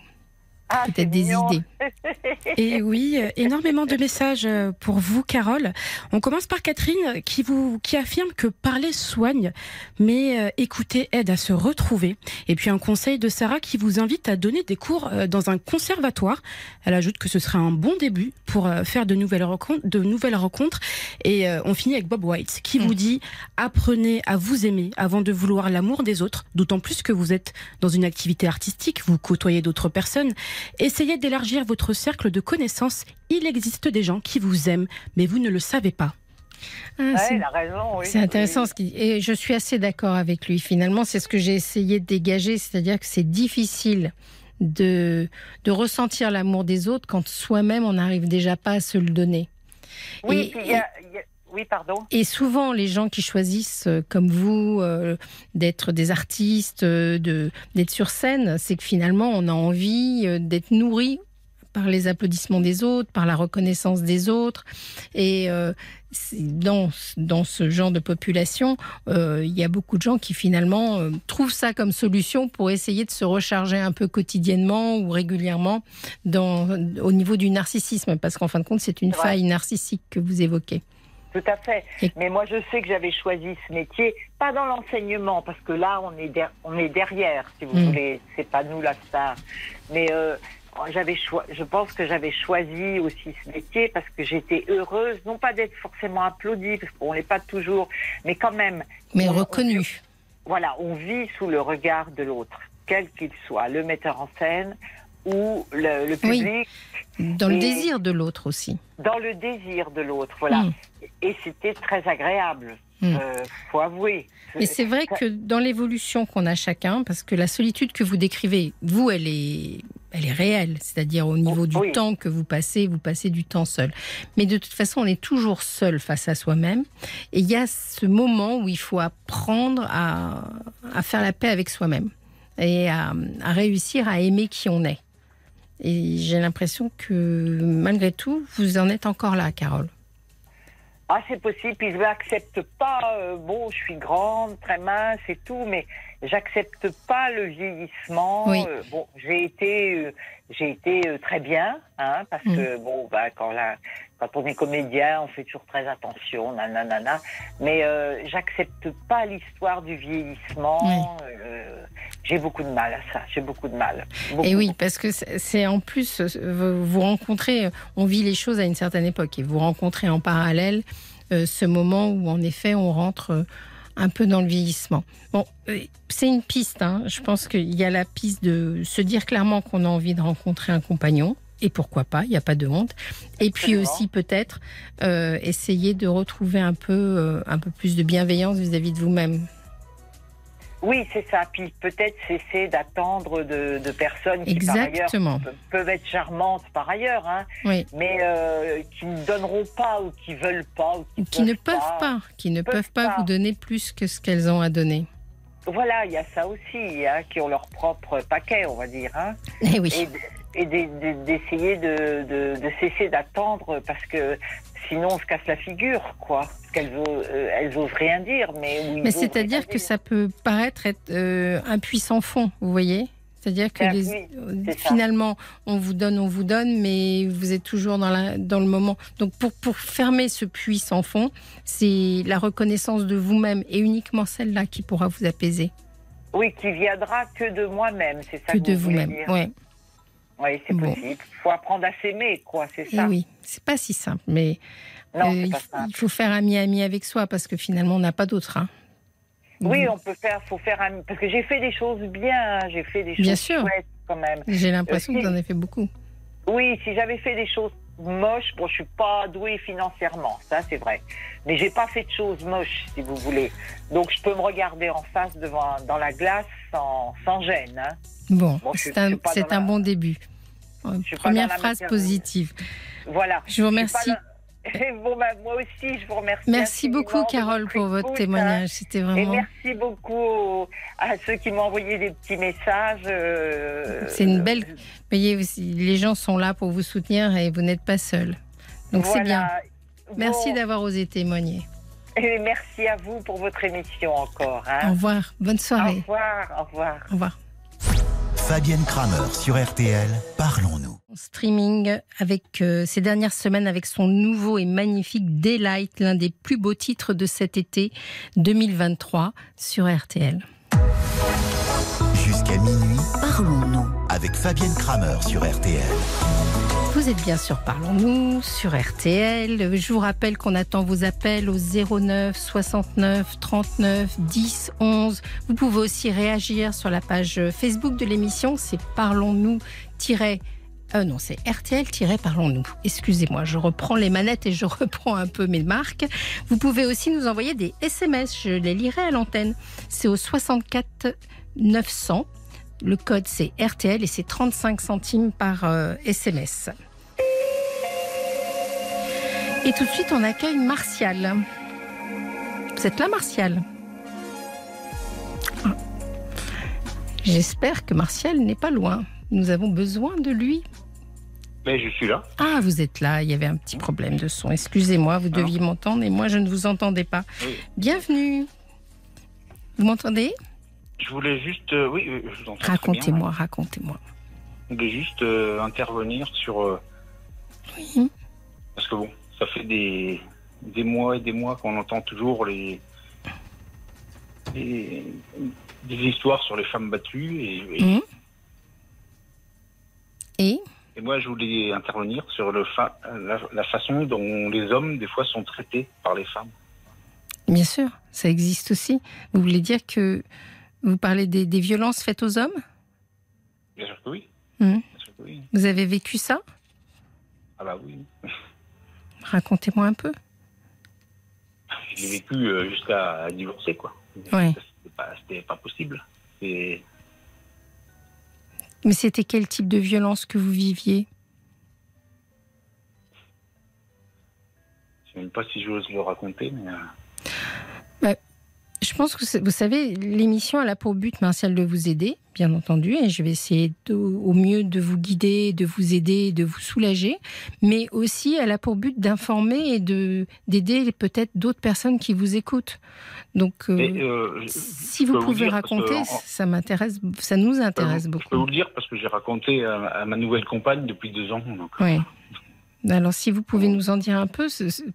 Ah, Peut-être des mignon. idées. Et oui, euh, énormément de messages euh, pour vous, Carole. On commence par Catherine qui vous qui affirme que parler soigne, mais euh, écouter aide à se retrouver. Et puis un conseil de Sarah qui vous invite à donner des cours dans un conservatoire. Elle ajoute que ce serait un bon début pour faire de nouvelles rencontres. De nouvelles rencontres. Et on finit avec Bob White qui vous dit apprenez à vous aimer avant de vouloir l'amour des autres. D'autant plus que vous êtes dans une activité artistique, vous côtoyez d'autres personnes. Essayez d'élargir votre cercle de connaissances. Il existe des gens qui vous aiment, mais vous ne le savez pas. Ah, Ouais, c'est- il a raison, oui. c'est intéressant Oui. ce qu'il. Et je suis assez d'accord avec lui. Finalement, c'est ce que j'ai essayé de dégager, c'est-à-dire que c'est difficile de, de ressentir l'amour des autres quand soi-même on n'arrive déjà pas à se le donner. Oui, Et- puis il y a- il y a- oui, pardon. Et souvent, les gens qui choisissent, euh, comme vous, euh, d'être des artistes, euh, de d'être sur scène, c'est que finalement, on a envie d'être nourri par les applaudissements des autres, par la reconnaissance des autres. Et euh, dans, dans ce genre de population, euh, il y a beaucoup de gens qui finalement euh, trouvent ça comme solution pour essayer de se recharger un peu quotidiennement ou régulièrement dans, au niveau du narcissisme. Parce qu'en fin de compte, c'est une faille narcissique que vous évoquez. Tout à fait. Mais moi, je sais que j'avais choisi ce métier, pas dans l'enseignement, parce que là, on est, der- on est derrière, si vous Mm. voulez. C'est pas nous la star. Mais euh, j'avais choi- je pense que j'avais choisi aussi ce métier parce que j'étais heureuse, non pas d'être forcément applaudie, parce qu'on l'est pas toujours, mais quand même. Mais on- reconnu. voilà, on vit sous le regard de l'autre, quel qu'il soit, le metteur en scène ou le, le Oui. public, Dans le désir de l'autre aussi. dans le désir de l'autre. Voilà. Mm. Et c'était très agréable, Mm. euh, faut avouer. Mais c'est vrai que dans l'évolution qu'on a chacun, parce que la solitude que vous décrivez, vous, elle est, elle est réelle. C'est-à-dire au niveau du Oui. temps que vous passez, vous passez du temps seul. Mais de toute façon, on est toujours seul face à soi-même. Et il y a ce moment où il faut apprendre à, à faire la paix avec soi-même et à, à réussir à aimer qui on est. Et j'ai l'impression que malgré tout, vous en êtes encore là, Carole. Ah, c'est possible. Puis je n'accepte pas. euh, bon, je suis grande, très mince et tout, mais j'accepte pas le vieillissement. Oui. Euh, bon, j'ai été, euh, j'ai été euh, très bien, hein, parce Mm. que bon, bah, quand la, quand on est comédien, on fait toujours très attention, nanana. Mais euh, j'accepte pas l'histoire du vieillissement. Euh, j'ai beaucoup de mal à ça. J'ai beaucoup de mal. Beaucoup. Et oui, parce que c'est en plus, vous rencontrez, on vit les choses à une certaine époque et vous rencontrez en parallèle euh, ce moment où en effet on rentre euh, un peu dans le vieillissement. Bon, euh, c'est une piste, hein. je pense qu'il y a la piste de se dire clairement qu'on a envie de rencontrer un compagnon. Et pourquoi pas, il n'y a pas de honte. Et puis aussi peut-être euh, essayer de retrouver un peu, euh, un peu plus de bienveillance vis-à-vis de vous-même. Oui, c'est ça. Puis peut-être cesser d'attendre de, de personnes qui, par ailleurs, peuvent être charmantes par ailleurs, hein, Oui. mais euh, qui ne donneront pas ou qui veulent pas ou qui, Qui ne peuvent pas, qui ne Peuvent peuvent pas pas. vous donner plus que ce qu'elles ont à donner. Voilà, il y a ça aussi, hein, qui ont leur propre paquet, on va dire, hein, Eh oui. et, d- d'essayer de, de, de cesser d'attendre parce que sinon on se casse la figure, quoi. Parce qu'elles euh, elles osent rien dire, mais Mais c'est-à-dire que ça peut paraître être euh, un puissant fond, vous voyez? C'est-à-dire que les- oui, euh, finalement, on vous donne, on vous donne, mais vous êtes toujours dans, la, dans le moment. Donc pour, pour fermer ce puits sans fond, c'est la reconnaissance de vous-même et uniquement celle-là qui pourra vous apaiser Oui, qui viendra que de moi-même, c'est ça que que, de vous-même. Ouais. Oui, c'est Bon. possible. faut apprendre à s'aimer, quoi, c'est Et ça. oui, c'est pas si simple, mais Non, euh, il, pas il faut faire ami-ami avec soi parce que finalement, on n'a pas d'autre. hein. Oui, on peut faire, faut faire un... parce que j'ai fait des choses bien, hein, j'ai fait des choses Bien sûr. quand même. J'ai l'impression Euh, que si. vous en avez fait beaucoup. Oui, si j'avais fait des choses moches, bon, je suis pas douée financièrement, ça c'est vrai, mais j'ai pas fait de choses moches, si vous voulez. Donc je peux me regarder en face devant dans la glace sans, sans gêne. Hein. Bon, c'est un, un la- bon début. Première phrase positive. Voilà. Je vous remercie. Bon, bah, moi aussi, je vous remercie. Merci beaucoup, Carole, pour votre écoute, hein. témoignage. C'était Et vraiment. merci beaucoup aux- à ceux qui m'ont envoyé des petits messages. euh, C'est une belle- Vous voyez, aussi, les gens sont là pour vous soutenir et vous n'êtes pas seul. Donc c'est bien. Merci Bon, d'avoir osé témoigner. Et merci à vous pour votre émission encore. Au Hein. revoir. Bonne Au soirée. revoir, au revoir. Au revoir. Fabienne Kramer sur RTL, parlons-nous. Streaming avec euh, ces dernières semaines avec son nouveau et magnifique Daylight, l'un des plus beaux titres de cet été 2023 sur RTL. Jusqu'à minuit, Parlons-nous. avec Fabienne Kramer sur RTL. Vous êtes bien sûr Parlons-nous sur RTL. Je vous rappelle qu'on attend vos appels au 09 69 39 10 11. Vous pouvez aussi réagir sur la page Facebook de l'émission. C'est Parlons-nous euh, non, c'est RTL-Parlons-nous. Excusez-moi, je reprends les manettes et je reprends un peu mes marques. Vous pouvez aussi nous envoyer des SMS, je les lirai à l'antenne. C'est au 64 900. Le code c'est RTL et c'est 35 centimes par euh, SMS. Et tout de suite, on accueille Martial. Vous êtes là, Martial? Ah. J'espère que Martial n'est pas loin. Nous avons besoin de lui. Mais je suis là. Ah, vous êtes là, il y avait un petit problème de son. Excusez-moi, vous deviez m'entendre et moi je ne vous entendais pas. Oui. Bienvenue. Vous m'entendez? Je voulais juste. euh, oui, je vous entends. Racontez-moi, racontez-moi. Je voulais juste euh, intervenir sur. euh, Oui. Parce que bon, ça fait des, des mois et des mois qu'on entend toujours les, les- des histoires sur les femmes battues. Et, et- Mhm. Et? Et moi, je voulais intervenir sur le fa- la, la façon dont les hommes, des fois, sont traités par les femmes. Bien sûr, ça existe aussi. Vous voulez dire que vous parlez des, des violences faites aux hommes? Bien sûr que oui. Mhm. Bien sûr que oui. Vous avez vécu ça? Ah bah oui. Racontez-moi un peu. J'ai vécu euh, jusqu'à divorcer, quoi. Ouais. C'était pas, pas possible. Et Mais c'était quel type de violence que vous viviez? Je sais même pas si j'ose le raconter, mais. Je pense que vous savez, l'émission elle a pour but, Martial, de vous aider, bien entendu, et je vais essayer de- au mieux de vous guider, de vous aider, de vous soulager, mais aussi elle a pour but d'informer et de d'aider peut-être d'autres personnes qui vous écoutent. Donc, euh, euh, si vous pouvez que raconter, ça m'intéresse, ça nous intéresse je peux beaucoup. vous le dire parce que j'ai raconté à, à ma nouvelle compagne depuis deux ans. Donc, Oui. Alors, si vous pouvez nous en dire un peu,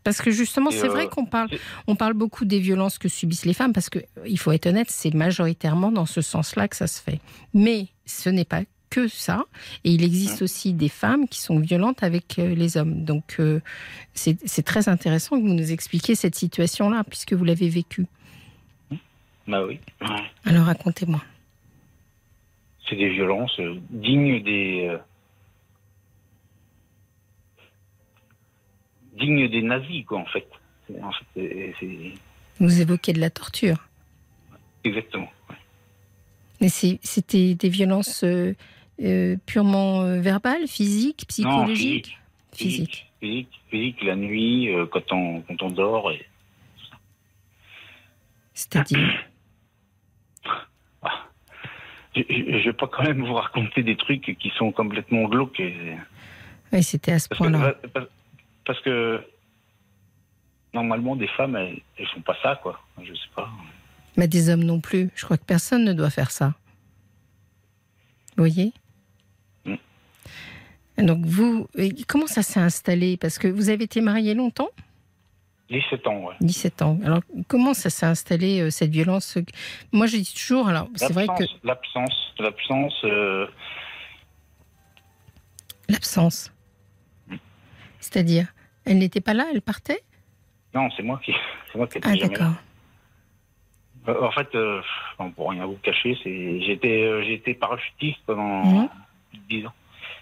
parce que justement, c'est euh, vrai qu'on parle, on parle beaucoup des violences que subissent les femmes, parce que il faut être honnête, c'est majoritairement dans ce sens-là que ça se fait. Mais ce n'est pas que ça, et il existe aussi des femmes qui sont violentes avec euh, les hommes. Donc, euh, c'est très intéressant que vous nous expliquiez cette situation-là, puisque vous l'avez vécue. Bah oui. Alors, racontez-moi. C'est des violences euh, dignes des. Dignes des nazis, quoi, en fait. En fait, Vous évoquez de la torture. exactement. Mais c'était des violences euh, euh, purement euh, verbales, physiques, Non, psychologiques physique. Physique, physique, physique, la nuit, quand, on, quand on dort. Et... C'est-à-dire Je, je, je vais pas quand même vous raconter des trucs qui sont complètement glauques. et- Oui, c'était à ce point-là. parce- parce que normalement, des femmes, elles, elles font pas ça, quoi. Je sais pas. Mais des hommes non plus. Je crois que personne ne doit faire ça. Vous voyez Mm. Donc vous, comment ça s'est installé? Parce que vous avez été marié longtemps? 17 ans, ouais. 17 ans. Alors comment ça s'est installé, euh, cette violence? Moi je dis toujours, alors c'est vrai que L'absence, l'absence, euh, l'absence. C'est-à-dire, elle n'était pas là, elle partait? Non, c'est moi qui, c'est moi qui Ah d'accord. Euh, En fait, euh, pour rien vous cacher, c'est, j'étais, euh, j'étais parachutiste pendant Mhm. 10 ans.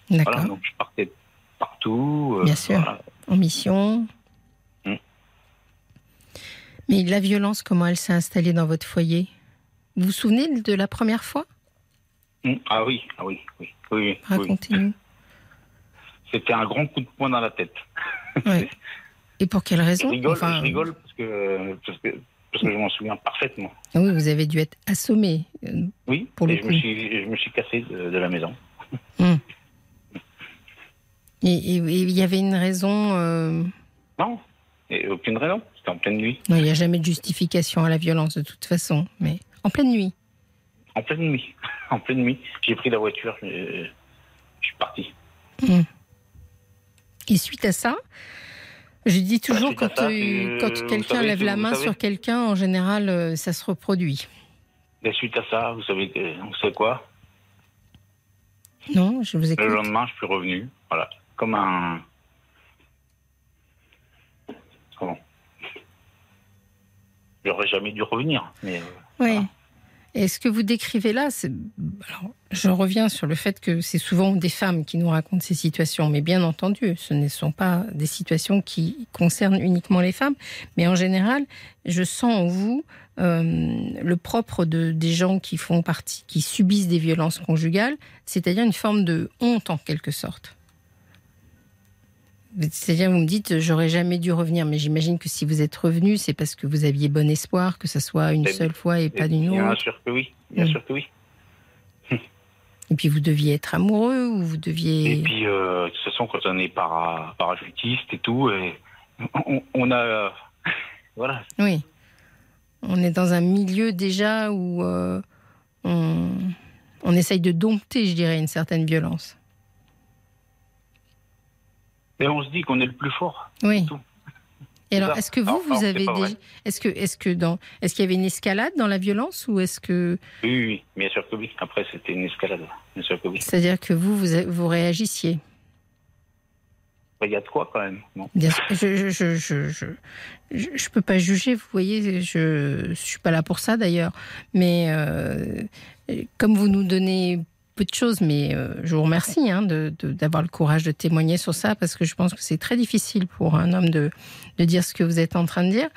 D'accord. Voilà, donc je partais partout. euh, Bien sûr. voilà. En mission. Mm. Mais la violence, comment elle s'est installée dans votre foyer? Vous vous souvenez de la première fois? Mm. Ah oui, ah oui, oui, oui, oui, oui. C'était un grand coup de poing dans la tête. Ouais. Et pour quelle Je raison rigole, Enfin, je rigole parce que, parce que, parce que je m'en souviens parfaitement. Oui, vous avez dû être assommé. euh, Oui, Pour le je, me coup. suis, je me suis cassé de, de la maison. Et et- il y avait une raison. euh, Non, et aucune raison. C'était en pleine nuit. Non, il n'y a jamais de justification à la violence de toute façon. Mais en pleine nuit. En pleine nuit. en pleine nuit. J'ai pris la voiture, je, je suis parti. Et suite à ça, je dis toujours suite à quand, euh, euh, quand vous quelqu'un lève la main savez. sur quelqu'un, en général, euh, ça se reproduit. Et suite à ça, vous savez, vous savez quoi? Non, je vous écoute. Le lendemain, je suis revenu. Voilà. Comme un. Comment? J'aurais jamais dû revenir. Mais euh, Oui. Voilà. Et ce que vous décrivez là. Alors, je reviens sur le fait que c'est souvent des femmes qui nous racontent ces situations, mais bien entendu, ce ne sont pas des situations qui concernent uniquement les femmes, mais en général, je sens en vous euh, le propre de, des gens qui font partie, qui subissent des violences conjugales, c'est-à-dire une forme de honte en quelque sorte. C'est-à-dire, vous me dites, j'aurais jamais dû revenir, mais j'imagine que si vous êtes revenu, c'est parce que vous aviez bon espoir, que ça soit une Mais seule fois et pas d'une bien autre. sûr que oui. Bien Mm. sûr que oui. Et puis vous deviez être amoureux ou vous deviez. Et puis, euh, de toute façon, quand on est para, parachutiste et tout, et on, on a. euh, voilà. Oui. On est dans un milieu déjà où euh, on, on essaye de dompter, je dirais, une certaine violence. Et on se dit qu'on est le plus fort. Oui. tout. Et alors, est-ce que vous, vous avez des... est-ce que, est-ce que dans, est-ce qu'il y avait une escalade dans la violence ou est-ce que, Oui, oui, bien sûr que oui. Après, c'était une escalade. Bien sûr que oui. c'est-à-dire que vous, vous, vous réagissiez Bah, Il y a de quoi quand même. Bon. Bien sûr, je, je, je, je, je, je, je peux pas juger, vous voyez, je, je suis pas là pour ça d'ailleurs. Mais euh, comme vous nous donnez peu de choses, mais euh, je vous remercie hein, de- de- d'avoir le courage de témoigner sur ça parce que je pense que c'est très difficile pour un homme de, de dire ce que vous êtes en train de dire.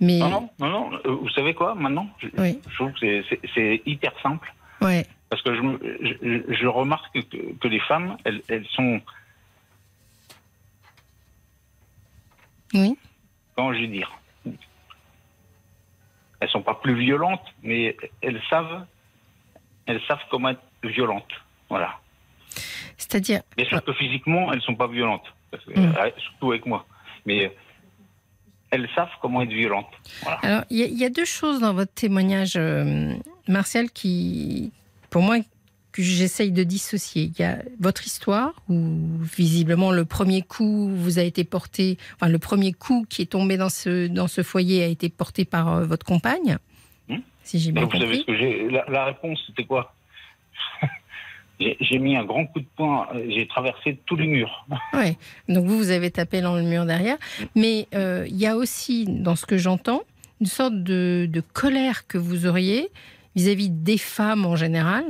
Mais Non, non, non, non. euh, Vous savez quoi, maintenant je, Oui. je trouve que c'est- hyper simple. ouais, Parce que je, je, je remarque que, que les femmes, elles, elles sont, oui, comment je vais dire, elles sont pas plus violentes, mais elles savent, elles savent comment être violentes. Voilà. c'est-à-dire, Bien sûr que physiquement, elles sont pas violentes, Mm. euh, surtout avec moi. Mais euh, elles savent comment être violentes. Voilà. Alors, il y, a- il y a deux choses dans votre témoignage, euh, Martial, qui, pour moi, que j'essaye de dissocier. Il y a votre histoire, où visiblement le premier coup vous a été porté, enfin le premier coup qui est tombé dans ce, dans ce foyer a été porté par euh, votre compagne, Hmm. si j'ai bien vous savez ce que j'ai la, la réponse, c'était quoi? J'ai mis un grand coup de poing, euh, j'ai traversé tous les murs. Ouais. Donc vous, vous avez tapé dans le mur derrière. Mais euh, il y a aussi, dans ce que j'entends, une sorte de, de colère que vous auriez vis-à-vis des femmes en général.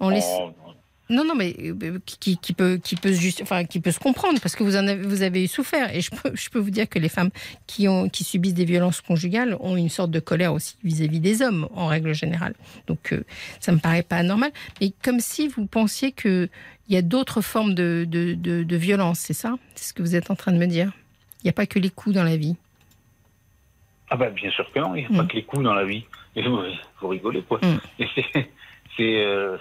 En. Oh, Non, non, mais euh, qui, qui peut, qui, peut se juste, enfin, qui peut se comprendre, parce que vous, en avez, vous avez eu souffert. Et je peux, je peux vous dire que les femmes qui, ont, qui subissent des violences conjugales ont une sorte de colère aussi vis-à-vis des hommes, en règle générale. Donc, euh, ça me paraît pas anormal. Mais comme si vous pensiez qu'il y a d'autres formes de, de, de, de violence, c'est ça? C'est ce que vous êtes en train de me dire Il n'y a pas que les coups dans la vie. Ah ben bien sûr que non, il n'y a Mm. pas que les coups dans la vie. Et vous, vous rigolez quoi. Mm. C'est, euh,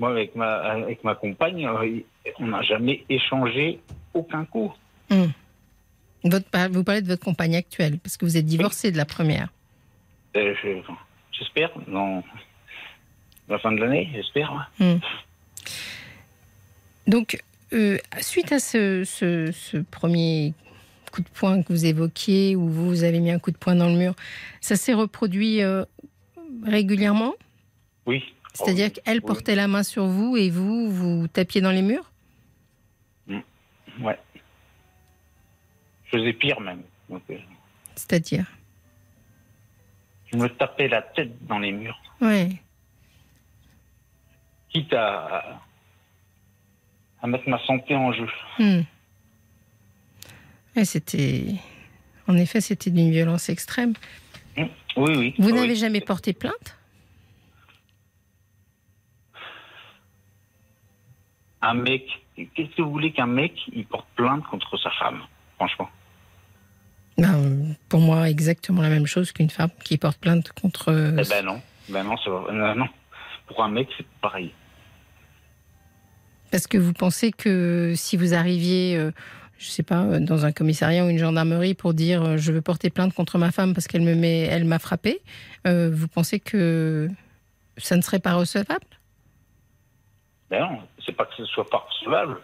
moi avec ma, avec ma compagne, euh, on n'a jamais échangé aucun coup. Votre, vous parlez de votre compagne actuelle, parce que vous êtes divorcé de la première. Euh, je- j'espère, dans la fin de l'année, j'espère. Donc, euh, suite à ce, ce- ce premier coup de poing que vous évoquiez, où vous, vous avez mis un coup de poing dans le mur, ça s'est reproduit euh, régulièrement? Oui. C'est-à-dire Oh, qu'elle oui. portait la main sur vous et vous, vous tapiez dans les murs? Ouais. Je faisais pire même. Euh, C'est-à-dire? Je me tapais la tête dans les murs, Ouais. quitte à, à mettre ma santé en jeu. Hmm. Ouais, c'était. En effet, c'était d'une violence extrême. Oui, oui. Vous Ah n'avez oui. jamais porté plainte? Un mec, qu'est-ce que vous voulez qu'un mec il porte plainte contre sa femme Franchement? Ben, Pour moi, exactement la même chose qu'une femme qui porte plainte contre. Eh ben non. Ben non. Pour un mec, c'est pareil. Parce que vous pensez que si vous arriviez, euh, je sais pas, euh, dans un commissariat ou une gendarmerie pour dire euh, je veux porter plainte contre ma femme parce qu'elle me met, elle m'a frappé, euh, vous pensez que ça ne serait pas recevable? Ben non, c'est pas que ce soit pas recevable,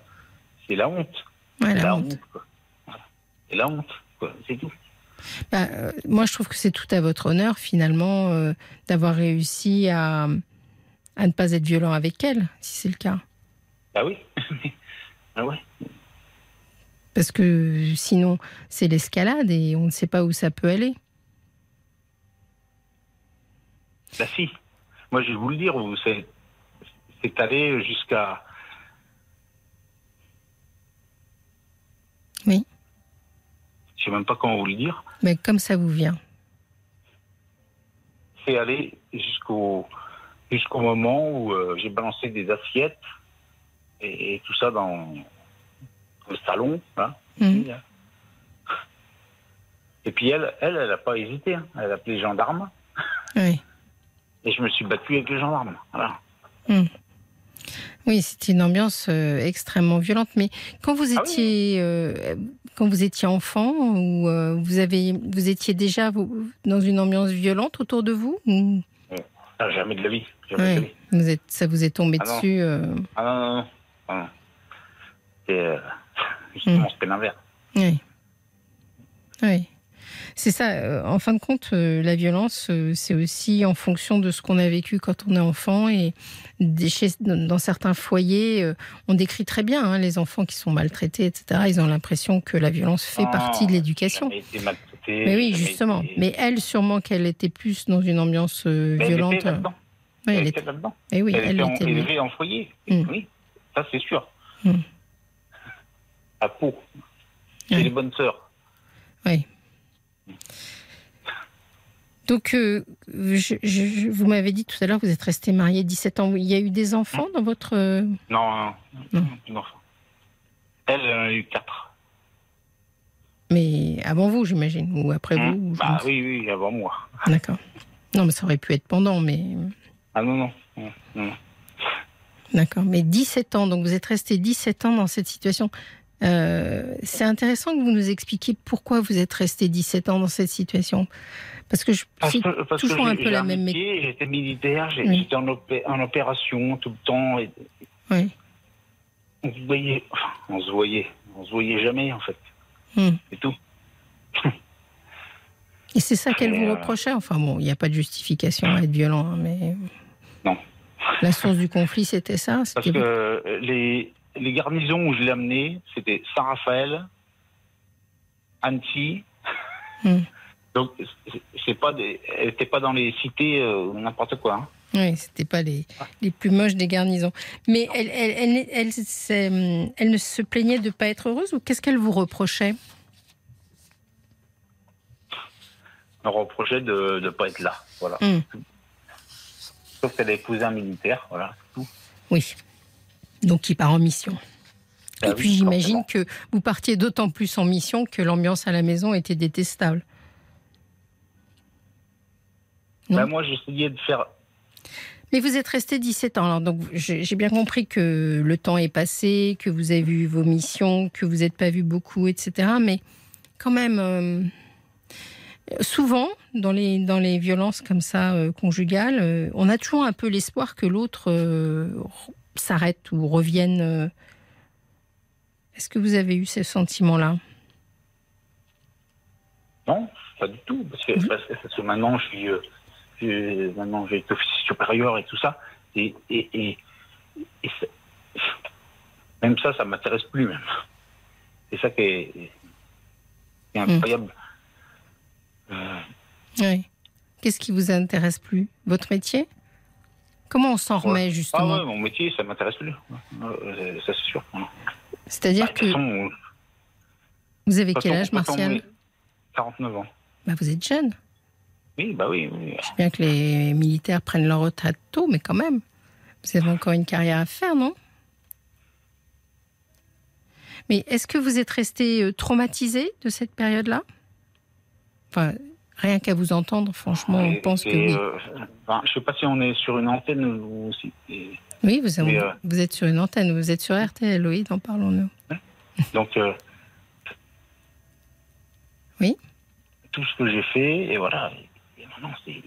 c'est la honte. Ouais, la la honte. honte, quoi. Voilà. C'est la honte, quoi. C'est tout. Bah, euh, moi, je trouve que c'est tout à votre honneur, finalement, euh, d'avoir réussi à, à ne pas être violent avec elle, si c'est le cas. Bah oui. ah ouais. Parce que sinon, c'est l'escalade et on ne sait pas où ça peut aller. Bah si. Moi, je vais vous le dire, vous, c'est, c'est allé jusqu'à. Oui. Je sais même pas comment vous le dire. Mais comme ça vous vient. C'est allé jusqu'au jusqu'au moment où euh, j'ai balancé des assiettes et, et tout ça dans le salon. hein. Mhm. Et puis elle, elle, elle n'a pas hésité. hein. Elle a appelé les gendarmes Oui. et je me suis battu avec les gendarmes. Voilà. Oui, c'était une ambiance euh, extrêmement violente. Mais quand vous Ah oui. étiez, euh, quand vous étiez enfant, ou euh, vous avez, vous étiez déjà vous, dans une ambiance violente autour de vous ou- Ah, jamais de la vie. Jamais de la Ouais, vie. vous êtes, ça vous est tombé Ah non. dessus. euh, Ah non, non, non. Non. C'est justement c'était l'inverse. Oui. Oui. C'est ça. euh, En fin de compte, euh, la violence, euh, c'est aussi en fonction de ce qu'on a vécu quand on est enfant. Et dans certains foyers, on décrit très bien hein, les enfants qui sont maltraités, etc. Ils ont l'impression que la violence fait partie de l'éducation. été maltraité, Mais oui, justement. été- Mais elle, sûrement qu'elle était plus dans une ambiance Mais elle violente. était. Oui, Elle elle était était- là-dedans. eh oui, elle, elle était en- était. élevée en foyer. Mm. Oui, ça c'est sûr. Mm. À Pau. C'est les bonnes sœurs. Oui. Donc, euh, je- je- vous m'avez dit tout à l'heure, vous êtes resté marié 17 ans. Il y a eu des enfants dans votre. euh, Non, non. Elle, elle en a eu quatre. Mais avant vous, j'imagine, ou après Mm. vous. Bah oui, oui, avant moi. D'accord. Non, mais ça aurait pu être pendant, mais. Ah non, non. non, non. D'accord. Mais 17 ans, donc vous êtes resté 17 ans dans cette situation. Euh, c'est intéressant que vous nous expliquiez pourquoi vous êtes resté 17 ans dans cette situation. Parce que je. Que toujours un peu la même métier, J'étais militaire, Oui. j'étais en, opé- en opération tout le temps. Et Oui. on se voyait, on se voyait, on se voyait jamais en fait. Hmm. C'est tout. Et c'est ça qu'elle vous euh, reprochait Enfin bon, il n'y a pas de justification à être violent, hein, mais. Non. La source du conflit, c'était ça Parce que les, les garnisons où je l'ai amené, c'était Saint-Raphaël, Annecy. Hmm. Donc, c'est- pas des, elle n'était pas dans les cités euh, n'importe quoi. hein. Oui, c'était pas les, les plus moches des garnisons. Mais elle, elle, elle, elle, elle ne se plaignait de pas être heureuse ou qu'est-ce qu'elle vous reprochait? On me reprochait de ne pas être là. Voilà. Hmm. Sauf qu'elle a épousé un militaire. Voilà, c'est tout. Oui. Donc qui part en mission. Ah Et oui, puis j'imagine que vous partiez d'autant plus en mission que l'ambiance à la maison était détestable. Non? Ben, moi, j'essayais de faire. Mais vous êtes resté 17 ans, alors donc j'ai j'ai bien compris que le temps est passé, que vous avez vu vos missions, que vous n'êtes pas vu beaucoup, etc. Mais quand même, euh, souvent dans les, dans les violences comme ça euh, conjugales, euh, on a toujours un peu l'espoir que l'autre euh, r- s'arrête ou revienne. euh. Est-ce que vous avez eu ce sentiment-là? Non, pas du tout. Parce que, parce maintenant, je suis. euh, je- maintenant, j'ai été officier supérieur et tout ça. Et. et, et, et c'est- même ça, ça m'intéresse plus, même. C'est ça qui est, qui est incroyable. Euh, Oui. Qu'est-ce qui vous intéresse plus? Votre métier? Comment on s'en remet ah justement ouais, mon métier, ça m'intéresse plus. Euh, ça, c'est sûr. C'est-à-dire Bah, que façon, vous avez quel âge, Martial est 49 ans. Bah, Vous êtes jeune. Oui, bah oui. oui. Je sais bien que les militaires prennent leur retraite tôt, mais quand même, vous avez encore une carrière à faire, non? Mais est-ce que vous êtes resté euh, traumatisé de cette période-là? Enfin, rien qu'à vous entendre, franchement, on Et- pense que oui. euh, je sais pas si on est sur une antenne ou si. Oui, vous, mais, euh, vous êtes sur une antenne, vous êtes sur RTL, oui, d'en parlons-nous. Donc, euh, Oui. Tout ce que j'ai fait, et voilà. Et maintenant, c'est.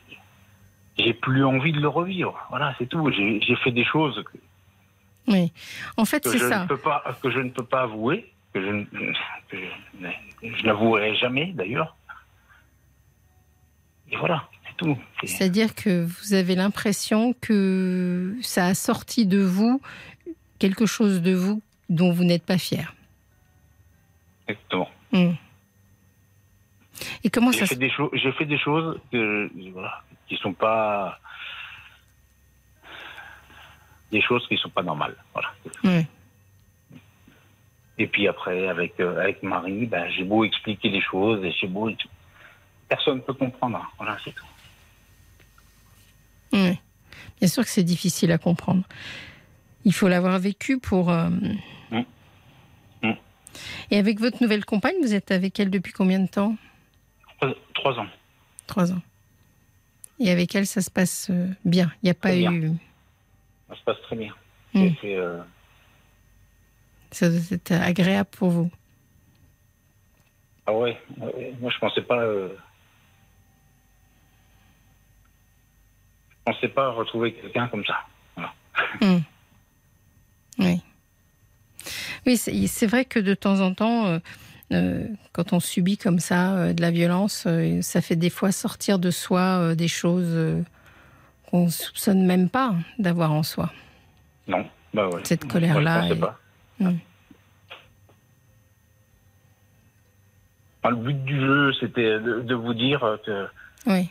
J'ai plus envie de le revivre. Voilà, c'est tout. J'ai fait des choses que, Oui. En fait, c'est je ça. ne peux pas, que je ne peux pas avouer, que je, ne- n'avouerai jamais d'ailleurs. Et voilà, c'est tout. C'est- C'est-à-dire que vous avez l'impression que ça a sorti de vous quelque chose de vous dont vous n'êtes pas fier. Exactement. Hmm. Et comment ça fait se... des j'ai fait des choses que, voilà, qui sont pas des choses qui sont pas normales. Voilà. Et puis après, avec euh, avec Marie, ben, j'ai beau expliquer les choses et j'ai beau personne ne peut comprendre. Voilà, c'est tout. Ouais. Bien sûr que c'est difficile à comprendre. Il faut l'avoir vécu pour. euh, Mm. Mm. Et avec votre nouvelle compagne, vous êtes avec elle depuis combien de temps? Trois, trois ans. Trois ans. Et avec elle, ça se passe euh, bien. Il n'y a pas bien. eu. Ça se passe très bien. Mm. C'est- euh, Ça doit être agréable pour vous. Ah ouais, ouais, moi je pensais pas. euh, Je pensais pas retrouver quelqu'un comme ça. Voilà. Hmm. Oui. Oui, c'est vrai que de temps en temps, euh, euh, quand on subit comme ça euh, de la violence, ça fait des fois sortir de soi des choses qu'on ne soupçonne même pas d'avoir en soi. Non, bah ouais. Cette colère-là Je pensais est- pas. Mm. Enfin, le but du jeu, c'était de, de vous dire que Oui.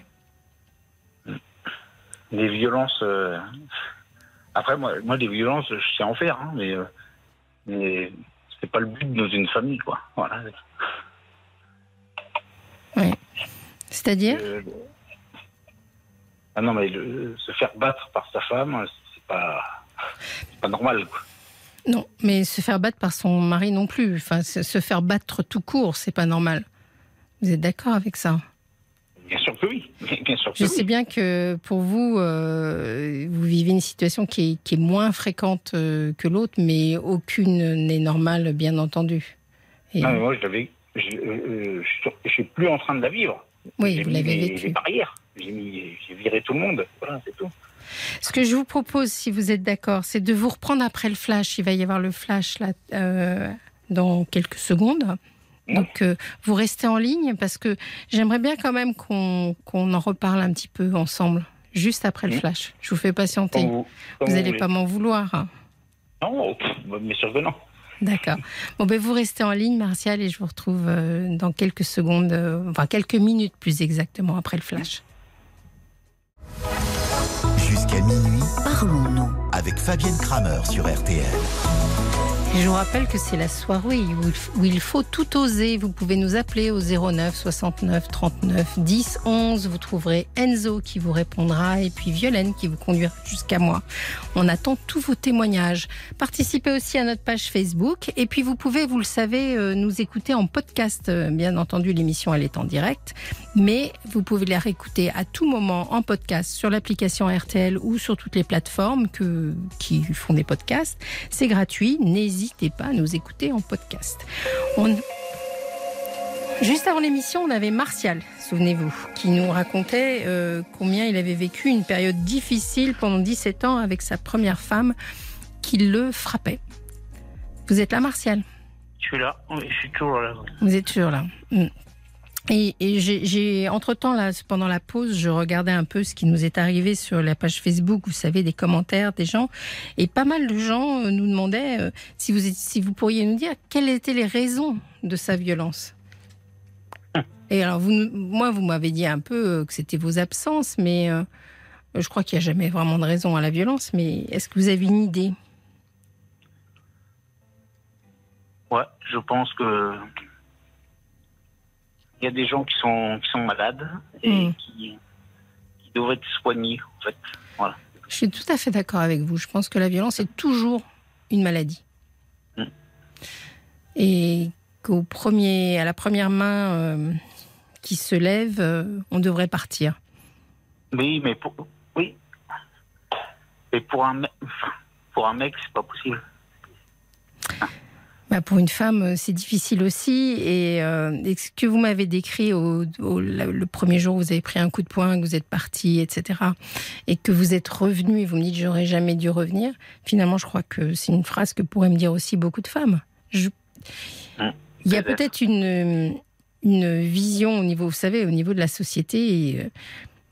Les violences. euh, Après, moi, moi, des violences, je sais en faire, hein, mais, euh, mais c'est pas le but dans une famille, quoi. Voilà. C'est-à-dire Euh, Ah non, mais le- se faire battre par sa femme, c'est pas, pas normal, quoi. Non, mais se faire battre par son mari non plus. Enfin, se faire battre tout court, c'est pas normal. Vous êtes d'accord avec ça? Que oui. Bien sûr que Je oui. sais bien que pour vous, euh, vous vivez une situation qui est, qui est moins fréquente euh, que l'autre, mais aucune n'est normale, bien entendu. Et- Non, mais moi, je l'avais. Je, euh, suis plus en train de la vivre. oui, J'ai vous l'avez vécu. les barrières. J'ai j'ai viré tout le monde. Voilà, c'est tout. Ce que je vous propose, si vous êtes d'accord, c'est de vous reprendre après le flash. Il va y avoir le flash là euh, dans quelques secondes. Donc, euh, vous restez en ligne parce que j'aimerais bien quand même qu'on qu'on en reparle un petit peu ensemble, juste après le Mhm. flash. Je vous fais patienter. Comme vous, n'allez pas m'en vouloir. hein. Non, pff, bien sûr que non. D'accord. Bon, ben vous restez en ligne, Martial, et je vous retrouve euh, dans quelques secondes, euh, enfin quelques minutes plus exactement après le flash. Jusqu'à minuit, Parlons-nous. avec Fabienne Kramer sur RTL. Je vous rappelle que c'est la soirée où il, faut tout oser. Vous pouvez nous appeler au 09 69 39 10 11. Vous trouverez Enzo qui vous répondra et puis Violaine qui vous conduira jusqu'à moi. On attend tous vos témoignages. Participez aussi à notre page Facebook et puis vous pouvez, vous le savez, euh, nous écouter en podcast. Euh, Bien entendu, l'émission elle est en direct, mais vous pouvez la réécouter à tout moment en podcast sur l'application RTL ou sur toutes les plateformes qui font des podcasts. C'est gratuit, n'hésitez pas à nous écouter en podcast. On- Juste avant l'émission, on avait Martial, souvenez-vous, qui nous racontait euh, combien il avait vécu une période difficile pendant 17 ans avec sa première femme qui le frappait. Vous êtes là, Martial? Je suis là. Oui, je suis toujours là. Vous êtes toujours là. Et, et j'ai- entre-temps, là, pendant la pause, je regardais un peu ce qui nous est arrivé sur la page Facebook, vous savez, des commentaires des gens. Et pas mal de gens euh, nous demandaient euh, si, vous, êtes- si vous pourriez nous dire quelles étaient les raisons de sa violence. Et alors, vous, moi, vous m'avez dit un peu euh, que c'était vos absences, mais euh, je crois qu'il n'y a jamais vraiment de raison à la violence. Mais est-ce que vous avez une idée? Ouais, je pense que il y a des gens qui sont qui sont malades et Mm. qui qui devraient être soignés en fait. Voilà. Je suis tout à fait d'accord avec vous. Je pense que la violence est toujours une maladie. Mm. Et qu'au premier, à la première main euh, qui se lève, euh, on devrait partir. Oui, mais pour oui. Et pour un pour un mec, c'est pas possible. Bah, pour une femme, euh, c'est difficile aussi. Et, euh, et ce que vous m'avez décrit au, au- le premier jour où vous avez pris un coup de poing, que vous êtes parti, etc., et que vous êtes revenu et vous me dites j'aurais jamais dû revenir, finalement, je crois que c'est une phrase que pourraient me dire aussi beaucoup de femmes. Je- Hum, Il y a peut-être. une, une vision au niveau, vous savez, au niveau de la société. euh,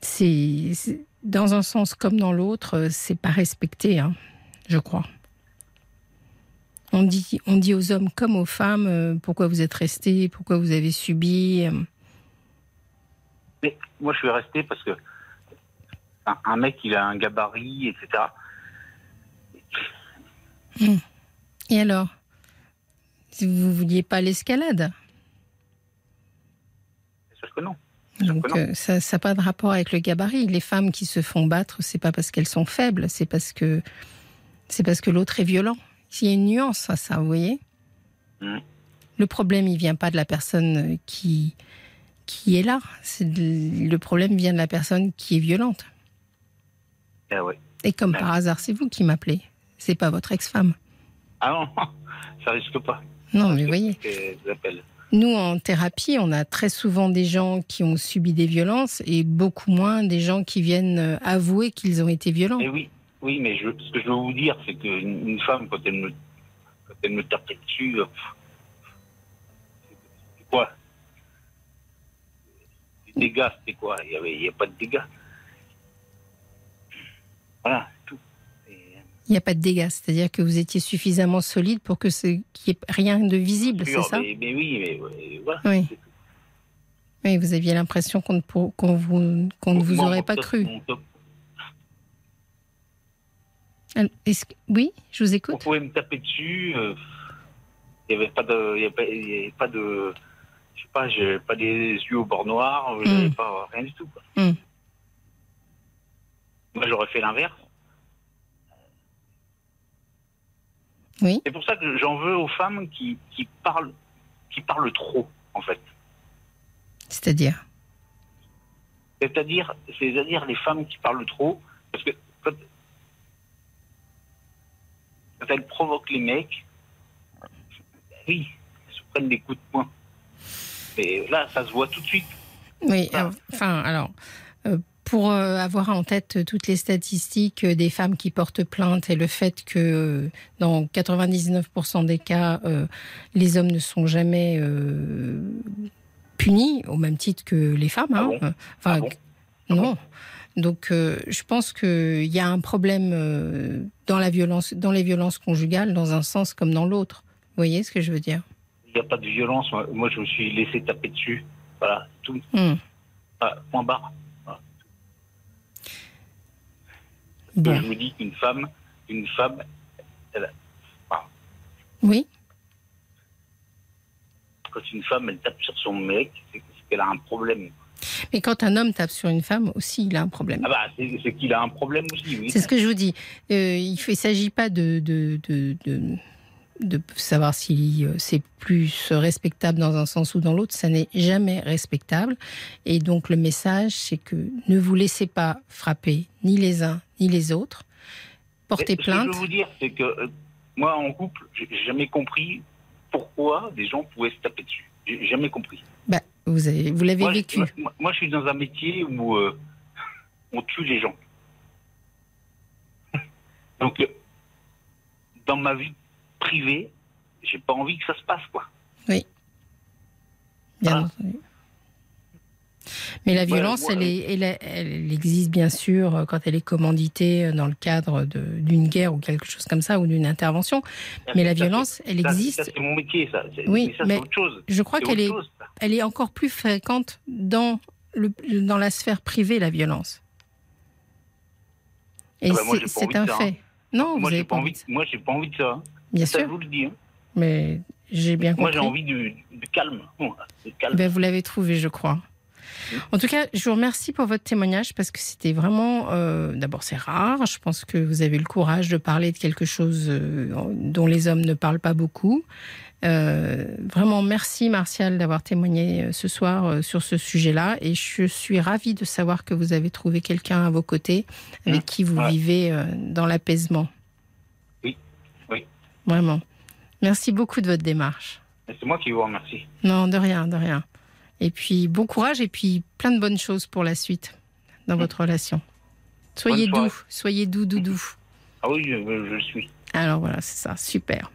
C'est c'est- dans un sens comme dans l'autre, euh, c'est pas respecté, hein, je crois. On dit, on dit aux hommes comme aux femmes euh, pourquoi vous êtes restés, pourquoi vous avez subi. euh. Mais moi, je suis resté parce que un, un mec, il a un gabarit, etc. Et alors Si vous vouliez pas l'escalade? C'est sûr que non. donc euh, ça n'a pas de rapport avec le gabarit. Les femmes qui se font battre, c'est pas parce qu'elles sont faibles, c'est parce que c'est parce que l'autre est violent. Il y a une nuance à ça, vous voyez. Mm. Le problème, il vient pas de la personne euh, qui qui est là. De- le problème vient de la personne qui est violente. Eh. Et comme par hasard, c'est vous qui m'appelez. C'est pas votre ex-femme. Ah non, ça risque pas. Non, mais voyez. Que j'appelle. Nous, en thérapie, on a très souvent des gens qui ont subi des violences et beaucoup moins des gens qui viennent euh, avouer qu'ils ont été violents. Mais oui, oui, mais je, ce que je veux vous dire, c'est qu'une une femme, quand elle me, quand elle me tapait dessus, euh, c'est quoi? Les dégâts, c'était quoi? Il n'y avait, il y a pas de dégâts. Voilà, tout. Il n'y a pas de dégâts, c'est-à-dire que vous étiez suffisamment solide pour que ce qu'il n'y ait rien de visible, c'est ça? mais, mais oui, mais voilà. Oui. vous aviez l'impression qu'on ne, vous, qu'on ne vous aurait pas cru. mon est-ce que- Oui, je vous Vous écoute. pouvez me taper dessus. euh, Il n'y avait pas de, il y avait pas, il y avait pas de, je sais pas, j'ai pas des yeux au bord noir, j'avais Mm. pas rien du tout. Quoi. Mm. Moi, j'aurais fait l'inverse. Oui. C'est pour ça que j'en veux aux femmes qui, qui parlent, qui parlent trop, en fait. C'est-à-dire? C'est-à-dire, c'est-à-dire les femmes qui parlent trop, parce que elles provoquent les mecs, oui, elles se prennent des coups de poing. Mais là, ça se voit tout de suite. Oui, Ah. euh, enfin, alors, euh, pour euh, avoir en tête toutes les statistiques des femmes qui portent plainte et le fait que dans 99% des cas, euh, les hommes ne sont jamais euh, punis au même titre que les femmes. Ah hein. bon? Enfin, Ah bon? non. Donc, euh, je pense qu'il y a un problème euh, dans la violence, dans les violences conjugales, dans un sens comme dans l'autre. Vous voyez ce que je veux dire? Il n'y a pas de violence. Moi, je me suis laissé taper dessus. Voilà, tout. Hmm. Ah, point barre. Je me dis qu'une femme, une femme, Oui. quand une femme, elle tape sur son mec, c'est qu'elle a un problème. Mais quand un homme tape sur une femme aussi, il a un problème. Ah bah, c'est qu'il a un problème aussi, oui. C'est ce que je vous dis. Euh, il ne s'agit pas de, de, de, de, de savoir si euh, c'est plus respectable dans un sens ou dans l'autre. Ça n'est jamais respectable. Et donc le message, c'est que ne vous laissez pas frapper ni les uns ni les autres. Portez Mais Ce que je plainte. veux vous dire, c'est que euh, moi, en couple, j'ai jamais compris pourquoi des gens pouvaient se taper dessus. J'ai jamais compris. Bah, vous avez- vous l'avez je- vécu. Moi, moi, je suis dans un métier où euh, on tue les gens. Donc, euh, dans ma vie privée, j'ai pas envie que ça se passe, quoi. Bien Ah. entendu. Mais la violence, moi, elle, est, elle, est- elle existe bien sûr euh, quand elle est commanditée euh, dans le cadre de- d'une guerre ou quelque chose comme ça, ou d'une intervention. Mais la violence, elle ça, existe. c'est mon métier, ça. Oui, mais ça, mais c'est autre chose. Je crois qu'elle est, autre chose, ça. elle est encore plus fréquente dans, le, dans la sphère privée, la violence. Et Ah bah, moi, c'est- de un ça, hein. fait. Non, Moi, vous avez pas envie. Moi, j'ai pas envie de ça. hein. Bien Ça, je sûr, vous le dis. hein. mais j'ai bien Moi, compris. j'ai envie du, du calme. Du calme. Ben, vous l'avez trouvé, je crois. En tout cas, je vous remercie pour votre témoignage parce que c'était vraiment. euh, D'abord, c'est rare. Je pense que vous avez le courage de parler de quelque chose euh, dont les hommes ne parlent pas beaucoup. Euh, vraiment, merci Martial d'avoir témoigné ce soir sur ce sujet-là. Et je suis ravie de savoir que vous avez trouvé quelqu'un à vos côtés avec Mmh. qui vous Ouais. vivez dans l'apaisement. Oui, oui. Vraiment. Merci beaucoup de votre démarche. C'est moi qui vous remercie. Non, de rien, de rien. Et puis, bon courage et puis plein de bonnes choses pour la suite dans votre relation. Soyez doux, soyez doux, doux, doux. Ah oui, je, suis. Alors voilà, c'est ça, super.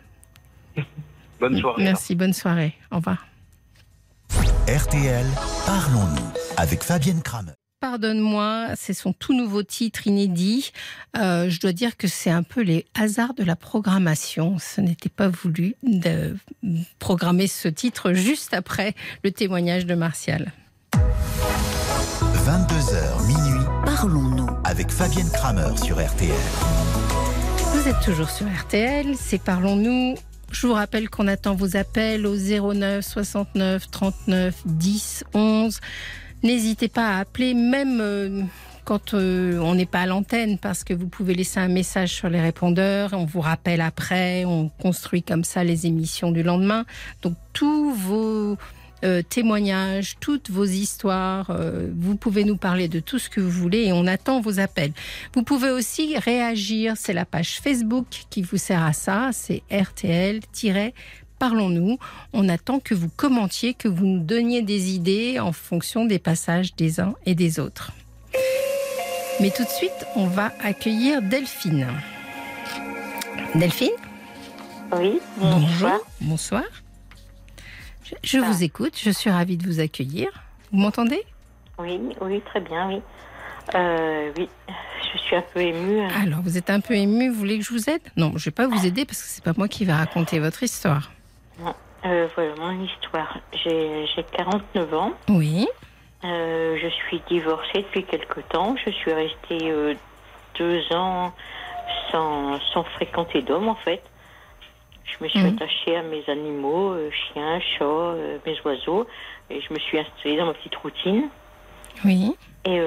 Bonne soirée. Merci, bonne soirée. Au revoir. RTL, parlons-nous avec Fabienne Kramer. Pardonne-moi, c'est son tout nouveau titre inédit. Euh, je dois dire que c'est un peu les hasards de la programmation. Ce n'était pas voulu de programmer ce titre juste après le témoignage de Martial. 22h minuit Parlons-nous. avec Fabienne Kramer sur RTL. Vous êtes toujours sur RTL, c'est Parlons-nous. Je vous rappelle qu'on attend vos appels au 09 69 39 10 11. N'hésitez pas à appeler, même euh, quand euh, on n'est pas à l'antenne, parce que vous pouvez laisser un message sur les répondeurs. On vous rappelle après, on construit comme ça les émissions du lendemain. Donc tous vos euh, témoignages, toutes vos histoires. Vous pouvez nous parler de tout ce que vous voulez et on attend vos appels. Vous pouvez aussi réagir. C'est la page Facebook qui vous sert à ça. C'est RTL- Parlons-nous. On attend que vous commentiez, que vous nous donniez des idées en fonction des passages des uns et des autres. Mais tout de suite, on va accueillir Delphine. Delphine Oui, Bonjour. bonsoir. Je, je Ah. vous écoute, je suis ravie de vous accueillir. Vous m'entendez? Oui, oui, très bien, oui. Euh, oui, je suis un peu émue. Alors, vous êtes un peu ému, vous voulez que je vous aide? Non, je ne vais pas vous aider parce que c'est pas moi qui vais raconter votre histoire. Euh, voilà mon histoire. J'ai j'ai 49 ans. Oui, Euh, je suis divorcée depuis quelque temps. Je suis restée euh, deux ans sans, sans fréquenter d'hommes, en fait. Je me suis Mhm. attachée à mes animaux, chiens, chats, mes oiseaux. Et je me suis installée dans ma petite routine. oui, Et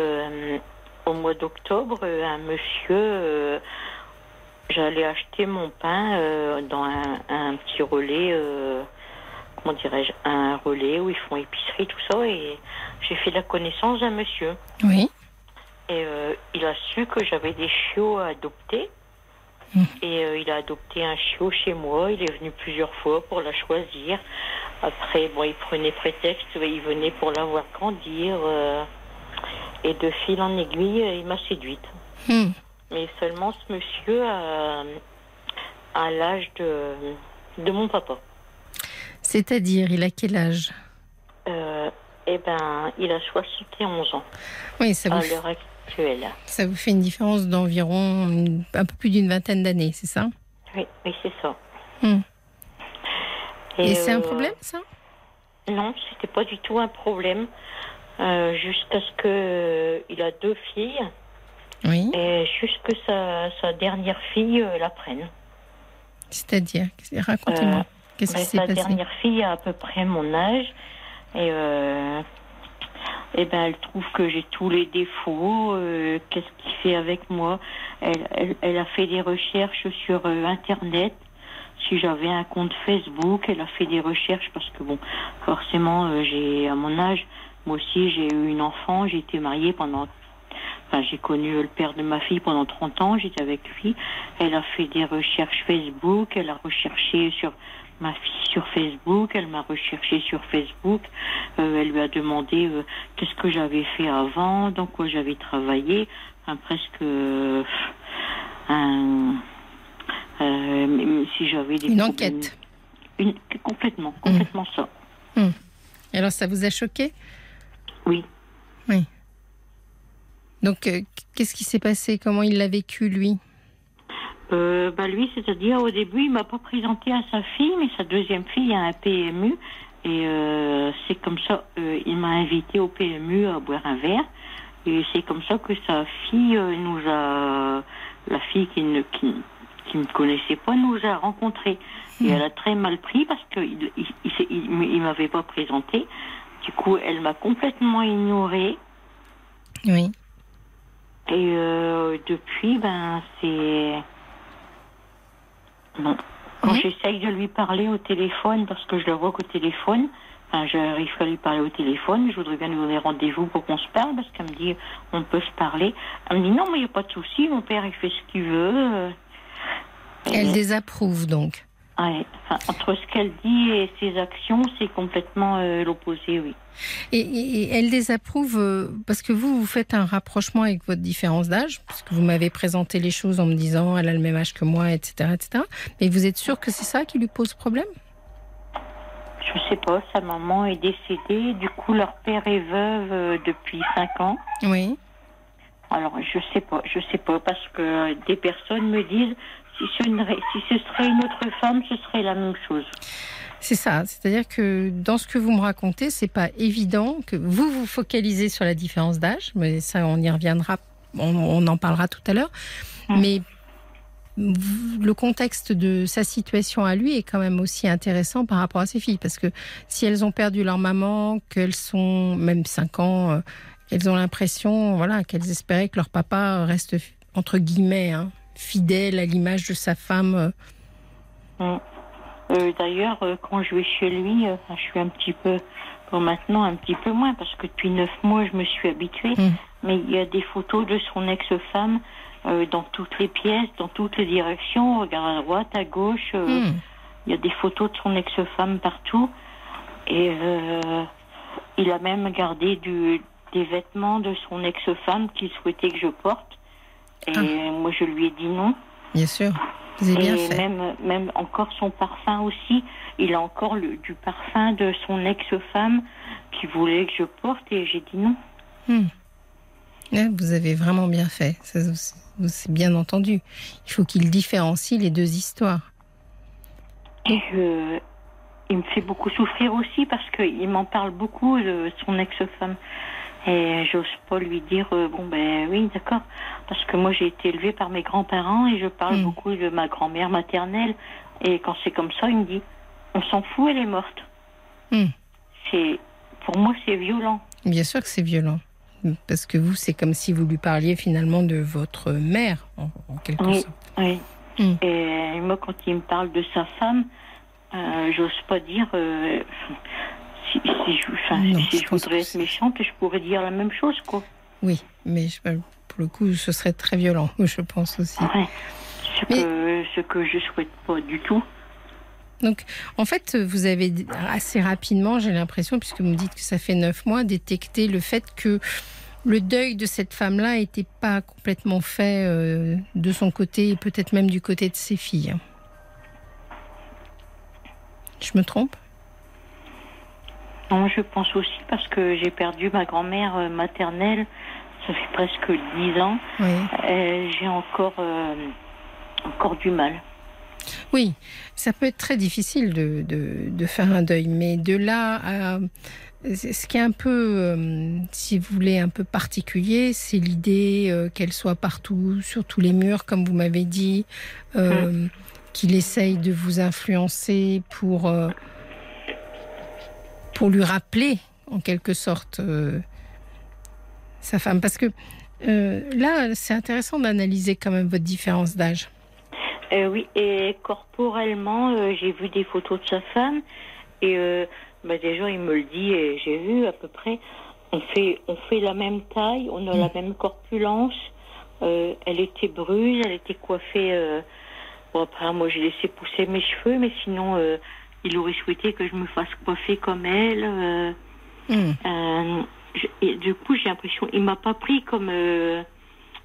au mois d'octobre, un monsieur, j'allais acheter mon pain euh, dans un, un petit relais, euh, comment dirais-je, un relais où ils font épicerie, tout ça, et j'ai fait la connaissance d'un monsieur. oui. Et euh, il a su que j'avais des chiots à adopter. Mhm. Et il a adopté un chiot chez moi. Il est venu plusieurs fois pour la choisir. Après, bon, il prenait prétexte, il venait pour la voir grandir. et de fil en aiguille, il m'a séduite. Hmm. Mais seulement ce monsieur a, a l'âge de, de mon papa. C'est-à-dire, il a quel âge? Euh, eh ben, il a 71 ans Oui, ça à vous, l'heure actuelle. ça vous fait une différence d'environ un peu plus d'une vingtaine d'années, c'est ça? Oui, oui c'est ça. Hmm. Et, c'est un euh, problème, ça? Non, c'était pas du tout un problème. Euh, jusqu'à ce que euh, il a deux filles Oui. et jusque sa, sa dernière fille euh, la prenne. C'est-à-dire, racontez-moi. Euh, Qu'est-ce qui sa dernière fille a à peu près mon âge et euh, eh ben elle trouve que j'ai tous les défauts. euh, Qu'est-ce qu'il fait avec moi? Elle, elle, elle a fait des recherches sur euh, internet. Si j'avais un compte Facebook, elle a fait des recherches parce que bon, forcément, j'ai à mon âge, moi aussi j'ai eu une enfant, j'ai été mariée pendant Enfin, j'ai connu le père de ma fille pendant 30 ans, j'étais avec lui. Elle a fait des recherches Facebook, elle a recherché sur ma fille sur Facebook, elle m'a recherché sur Facebook, Euh, elle lui a demandé euh, qu'est-ce que j'avais fait avant, dans quoi j'avais travaillé, enfin, presque euh, un, si j'avais des Une enquête. Une- complètement, complètement ça. Et alors, ça vous a choqué? Oui. Donc, euh, qu'est-ce qui s'est passé? Comment il l'a vécu, lui? Euh, bah lui, c'est-à-dire au début, il m'a pas présenté à sa fille, mais sa deuxième fille a un PMU. Et euh, c'est comme ça, euh, il m'a invité au PMU à boire un verre. Et c'est comme ça que sa fille nous a, la fille qui ne qui, qui me connaissait pas, nous a rencontrés. Et elle a très mal pris parce que il, il, il, s'est- il, il m'avait pas présenté. Du coup, elle m'a complètement ignorée. Oui. Et euh, depuis, ben, c'est. Bon. Quand j'essaye de lui parler au téléphone, parce que je le vois qu'au téléphone, enfin, j'arrive à lui parler au téléphone, je voudrais bien nous donner rendez-vous pour qu'on se parle, parce qu'elle me dit, on peut se parler. Elle me dit, non, mais il n'y a pas de souci, mon père, il fait ce qu'il veut. Et- Elle désapprouve, donc. Ouais, enfin, entre ce qu'elle dit et ses actions, c'est complètement euh, l'opposé, oui. Et, et- et elle désapprouve euh, parce que vous, vous faites un rapprochement avec votre différence d'âge, parce que vous m'avez présenté les choses en me disant elle a le même âge que moi, etc. etc. Mais vous êtes sûr que c'est ça qui lui pose problème? Je sais pas, sa maman est décédée, du coup, leur père est veuve euh, depuis 5 ans. Oui. Alors, je sais pas, je sais pas, parce que des personnes me disent si ce, n'aurait- si ce serait une autre femme, ce serait la même chose. C'est ça. C'est-à-dire que dans ce que vous me racontez, c'est pas évident que vous vous focalisez sur la différence d'âge, mais ça, on y reviendra, on, on en parlera tout à l'heure. Mm. Mais le contexte de sa situation à lui est quand même aussi intéressant par rapport à ses filles, parce que si elles ont perdu leur maman, qu'elles sont même 5 ans, euh, elles ont l'impression, voilà, qu'elles espéraient que leur papa reste entre guillemets hein, fidèle à l'image de sa femme. euh, Mm. Euh, D'ailleurs, euh, quand je vais chez lui, euh, je suis un petit peu Bon, maintenant, un petit peu moins, parce que depuis neuf mois, je me suis habituée. Mm. Mais il y a des photos de son ex-femme dans toutes les pièces, dans toutes les directions. On regarde à droite, à gauche. Hmm. Il y a des photos de son ex-femme partout. Et il a même gardé du, des vêtements de son ex-femme qu'il souhaitait que je porte. Et Ah. moi, je lui ai dit non. Bien sûr. Vous avez bien Et fait. même, même encore son parfum aussi. Il a encore le, du parfum de son ex-femme qui voulait que je porte et j'ai dit non. Hmm. Vous avez vraiment bien fait. Ça, C'est bien entendu. Il faut qu'il différencie les deux histoires. Et euh, il me fait beaucoup souffrir aussi parce qu'il m'en parle beaucoup de son ex-femme. Et j'ose pas lui dire, euh, bon ben oui, d'accord. Parce que moi j'ai été élevée par mes grands-parents et je parle Mm. beaucoup de ma grand-mère maternelle. Et quand c'est comme ça, il me dit, on s'en fout, elle est morte. Mm. C'est, pour moi c'est violent. Bien sûr que c'est violent. Parce que vous, c'est comme si vous lui parliez finalement de votre mère, en, en quelque Oui. sorte. Oui. Mm. Et moi, quand il me parle de sa femme, euh, j'ose pas dire. euh, si, si je, enfin, Non, si je je voudrais être méchante, je pourrais dire la même chose, quoi. Oui, mais je- pour le coup, ce serait très violent, je pense aussi. Ouais. Ce, Mais- que, ce que je souhaite pas du tout. Donc, en fait, vous avez assez rapidement, j'ai l'impression, puisque vous me dites que ça fait neuf mois, détecté le fait que le deuil de cette femme-là n'était pas complètement fait euh, de son côté et peut-être même du côté de ses filles. Je me trompe? Non, je pense aussi parce que j'ai perdu ma grand-mère euh, maternelle. Ça fait presque dix ans. Oui. Et j'ai encore, euh, encore du mal. Oui, ça peut être très difficile de, de, de faire un deuil, mais de là à... Ce qui est un peu, euh, si vous voulez, un peu particulier, c'est l'idée euh, qu'elle soit partout, sur tous les murs, comme vous m'avez dit, euh, qu'il essaye de vous influencer pour, euh, pour lui rappeler, en quelque sorte, euh, sa femme. Parce que euh, là, c'est intéressant d'analyser quand même votre différence d'âge. Euh, oui, et corporellement, j'ai vu des photos de sa femme. Et bah, déjà, il me le dit, et j'ai vu à peu près. On fait, on fait la même taille, on a la même corpulence. Elle était brune, elle était coiffée. Bon, après, moi, j'ai laissé pousser mes cheveux, mais sinon, il aurait souhaité que je me fasse coiffer comme elle. euh, Hmm. euh, je- et du coup, j'ai l'impression, il m'a pas pris comme, euh,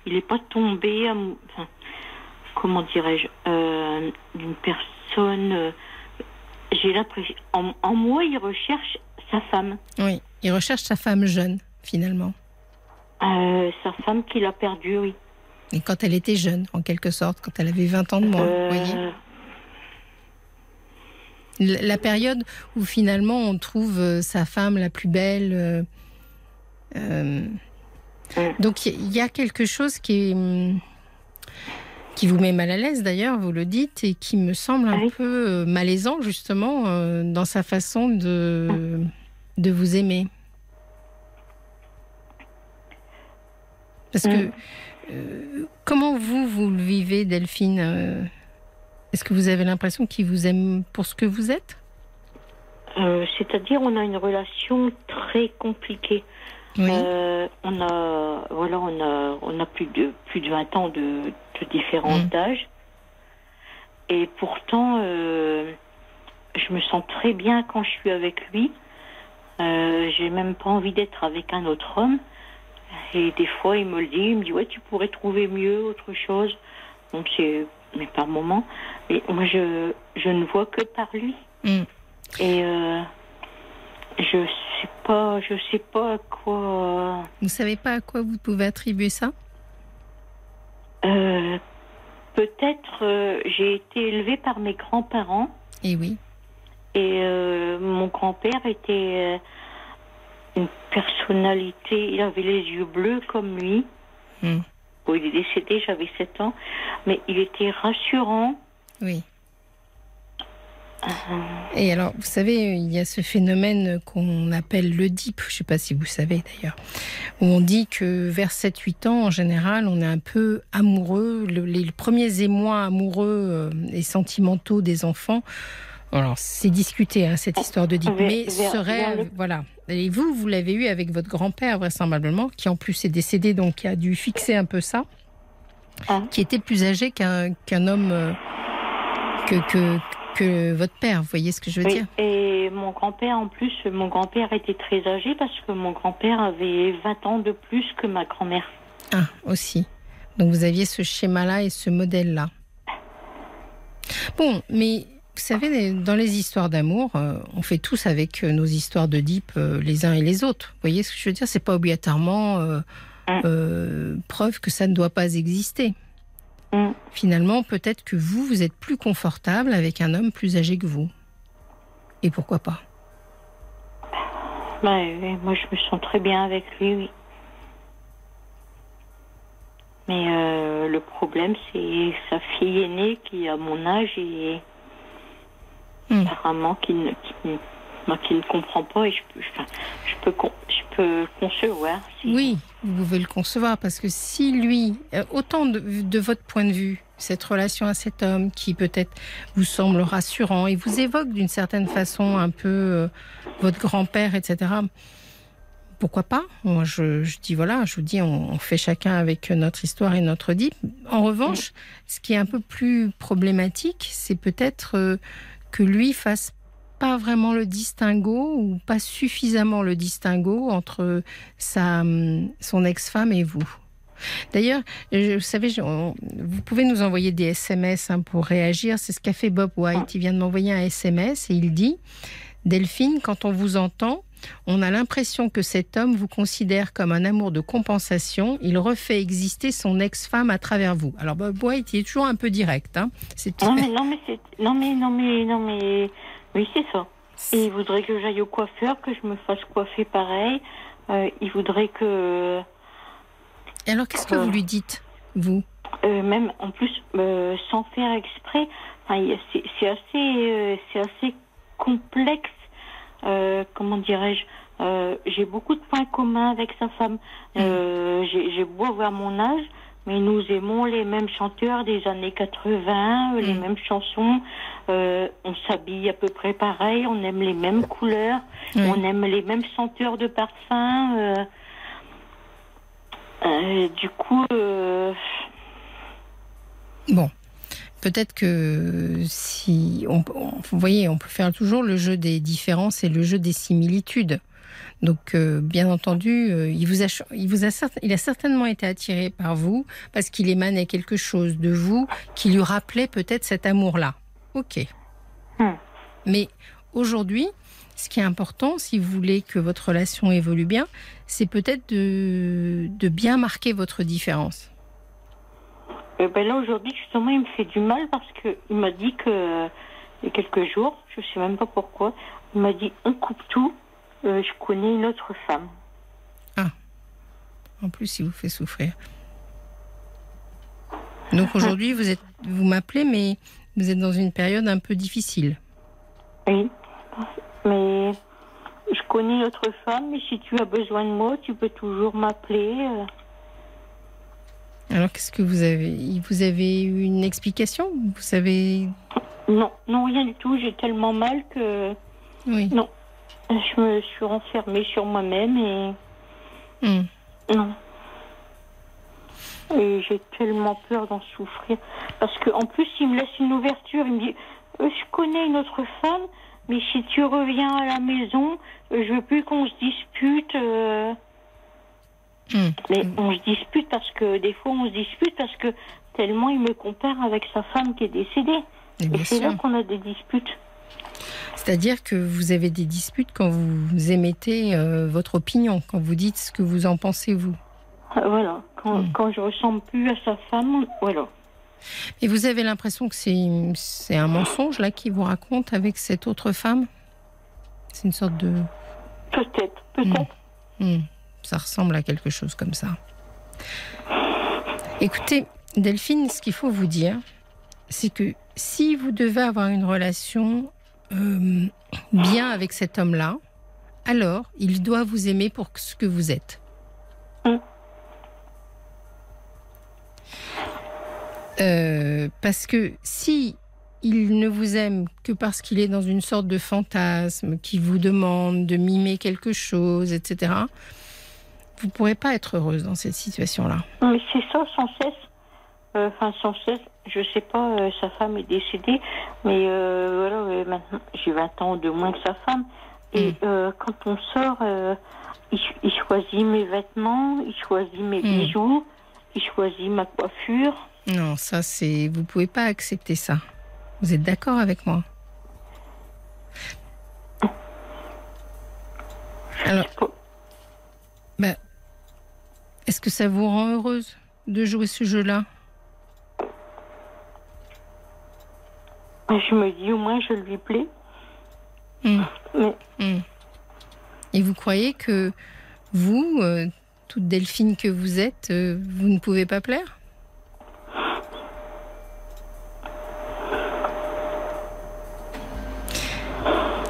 il est pas tombé, enfin, comment dirais-je, d'une personne. j'ai l'impression, en, en moi, il recherche sa femme, Oui, il recherche sa femme jeune, finalement. Sa femme qu'il a perdue, oui. Et quand elle était jeune, en quelque sorte, quand elle avait 20 ans de moins, vous voyez La période où finalement on trouve euh, sa femme la plus belle. euh, euh, Mm. donc il y, a quelque chose qui est, hum, qui vous met mal à l'aise d'ailleurs, vous le dites, et qui me semble un Oui. peu malaisant justement euh, dans sa façon de, de vous aimer. Parce que Mm. euh, comment vous, vous le vivez, Delphine Est-ce que vous avez l'impression qu'il vous aime pour ce que vous êtes? Euh, C'est-à-dire, on a une relation très compliquée. Oui. Euh, on a, voilà, on a, on a plus de plus de 20 ans de, de différence Mm. d'âge. Et pourtant, euh, je me sens très bien quand je suis avec lui. J'ai même pas envie d'être avec un autre homme. Et des fois, il me le dit, il me dit ouais, tu pourrais trouver mieux, autre chose. Donc c'est, mais par moment. Et moi, je, je ne vois que par lui. Mm. Et euh, je sais pas, je sais pas à quoi. Vous savez pas à quoi vous pouvez attribuer ça? Euh, Peut-être euh, j'ai été élevée par mes grands-parents Eh oui. et euh, mon grand-père était euh, une personnalité. Il avait les yeux bleus comme lui. Mm. Bon, il est décédé, j'avais 7 ans, mais il était rassurant. Oui. Euh, Et alors, vous savez, il y a ce phénomène qu'on appelle le DIP, je ne sais pas si vous savez d'ailleurs, où on dit que vers 7-8 ans, en général, on est un peu amoureux. Le- les premiers émois amoureux euh, et sentimentaux des enfants Alors, c'est discuté, hein, cette histoire de DIP, mais serait. Voilà. Et vous, vous l'avez eu avec votre grand-père, vraisemblablement, qui en plus est décédé, donc qui a dû fixer un peu ça, Ah. qui était plus âgé qu'un qu'un homme. Que, que, que votre père, vous voyez ce que je veux Oui, dire et mon grand-père, en plus, mon grand-père était très âgé parce que mon grand-père avait 20 ans de plus que ma grand-mère. Ah, aussi. Donc vous aviez ce schéma-là et ce modèle-là. Bon, mais vous savez, dans les histoires d'amour, euh, on fait tous avec euh, nos histoires de deep euh, les uns et les autres. Vous voyez ce que je veux dire? C'est pas obligatoirement euh, euh, preuve que ça ne doit pas exister. Mm. Finalement, peut-être que vous, vous êtes plus confortable avec un homme plus âgé que vous. Et pourquoi pas? Bah, oui, moi, je me sens très bien avec lui, oui. Mais euh, le problème, c'est sa fille aînée qui a mon âge et Hmm. apparemment qui ne, qui, ne- qui ne comprend pas et je peux, enfin, je peux, je peux concevoir. si- Oui, vous pouvez le concevoir parce que si lui, euh, autant de, votre point de vue, cette relation à cet homme qui peut-être vous semble rassurant et vous évoque d'une certaine façon un peu euh, votre grand-père, etc. Pourquoi pas? Moi, je, je dis voilà, je vous dis, on, on fait chacun avec notre histoire et notre dit. En revanche, ce qui est un peu plus problématique, c'est peut-être euh, que lui fasse pas vraiment le distinguo ou pas suffisamment le distinguo entre sa, hum, son ex-femme et vous. D'ailleurs, vous savez, je- vous pouvez nous envoyer des SMS hein, pour réagir. C'est ce qu'a fait Bob White. Il vient de m'envoyer un SMS et il dit Delphine, quand on vous entend, on a l'impression que cet homme vous considère comme un amour de compensation. Il refait exister son ex-femme à travers vous. Alors Bob White, il est toujours un peu direct. Hein. Non mais non mais non mais non mais non mais oui c'est ça. Et il voudrait que j'aille au coiffeur, que je me fasse coiffer pareil. Euh, il voudrait que Et alors, qu'est-ce que vous lui dites, vous? euh, même en plus euh, sans faire exprès. Enfin, c'est assez euh, c'est assez complexe. Euh, comment dirais-je? Euh, J'ai beaucoup de points communs avec sa femme. Euh, J'ai j'ai beau avoir mon âge. Mais nous aimons les mêmes chanteurs des années 80, euh, les Mm. mêmes chansons. Euh, on s'habille à peu près pareil, on aime les mêmes couleurs, Oui. on aime les mêmes senteurs de parfum. euh. Euh, du coup, Bon, peut-être que si on, on- vous voyez, on peut faire toujours le jeu des différences et le jeu des similitudes. Donc, euh, bien entendu, euh, il vous a, il vous a, certain- il a certainement été attiré par vous parce qu'il émanait quelque chose de vous qui lui rappelait peut-être cet amour-là. Ok. Hmm. Mais aujourd'hui, ce qui est important, si vous voulez que votre relation évolue bien, c'est peut-être de, de bien marquer votre différence. euh, ben là aujourd'hui justement, il me fait du mal parce que il m'a dit que il y a quelques jours, je sais même pas pourquoi, il m'a dit on coupe tout. Euh, je connais une autre femme. En plus, il vous fait souffrir. Donc aujourd'hui, vous êtes, vous m'appelez, mais vous êtes dans une période un peu difficile. Oui, mais je connais une autre femme. Mais si tu as besoin de moi, tu peux toujours m'appeler. euh. Alors, qu'est-ce que vous avez Vous avez eu une explication? Vous savez? Non, non, rien du tout. J'ai tellement mal que Oui. Je me suis renfermée sur moi-même et Hmm. non. Et j'ai tellement peur d'en souffrir. Parce qu'en plus, il me laisse une ouverture. Il me dit Euh, Je connais une autre femme, mais si tu reviens à la maison, euh, je veux plus qu'on se dispute. euh. Hmm. Mais on se dispute parce que des fois, on se dispute parce que tellement il me compare avec sa femme qui est décédée. Et Et c'est là qu'on a des disputes. C'est-à-dire que vous avez des disputes quand vous émettez euh, votre opinion, quand vous dites ce que vous en pensez vous. Euh, Voilà. Quand, Hmm. quand je ressemble plus à sa femme, voilà. Et vous avez l'impression que c'est un mensonge là qui vous raconte avec cette autre femme? C'est une sorte de Peut-être, peut-être. Hmm, ça ressemble à quelque chose comme ça. Écoutez, Delphine, ce qu'il faut vous dire, c'est que si vous devez avoir une relation euh, bien avec cet homme-là, alors il doit vous aimer pour ce que vous êtes. Mm. Euh, parce que si il ne vous aime que parce qu'il est dans une sorte de fantasme, qui vous demande de mimer quelque chose, etc., vous ne pourrez pas être heureuse dans cette situation-là. Mais c'est ça, sans cesse. Euh, Enfin, sans cesse. Je sais pas, euh, sa femme est décédée, mais euh, voilà, euh, maintenant, j'ai 20 ans de moins que sa femme. Et Mm. quand on sort, il, ch- il choisit mes vêtements, il choisit mes Mm. bijoux, il choisit ma coiffure. Non, ça, c'est. Vous pouvez pas accepter ça. Vous êtes d'accord avec moi? Alors, bah, est-ce que ça vous rend heureuse de jouer ce jeu-là? Je me dis, au moins, je lui plais. Hmm. Mais Hmm. Et vous croyez que vous, euh, toute Delphine que vous êtes, euh, vous ne pouvez pas plaire?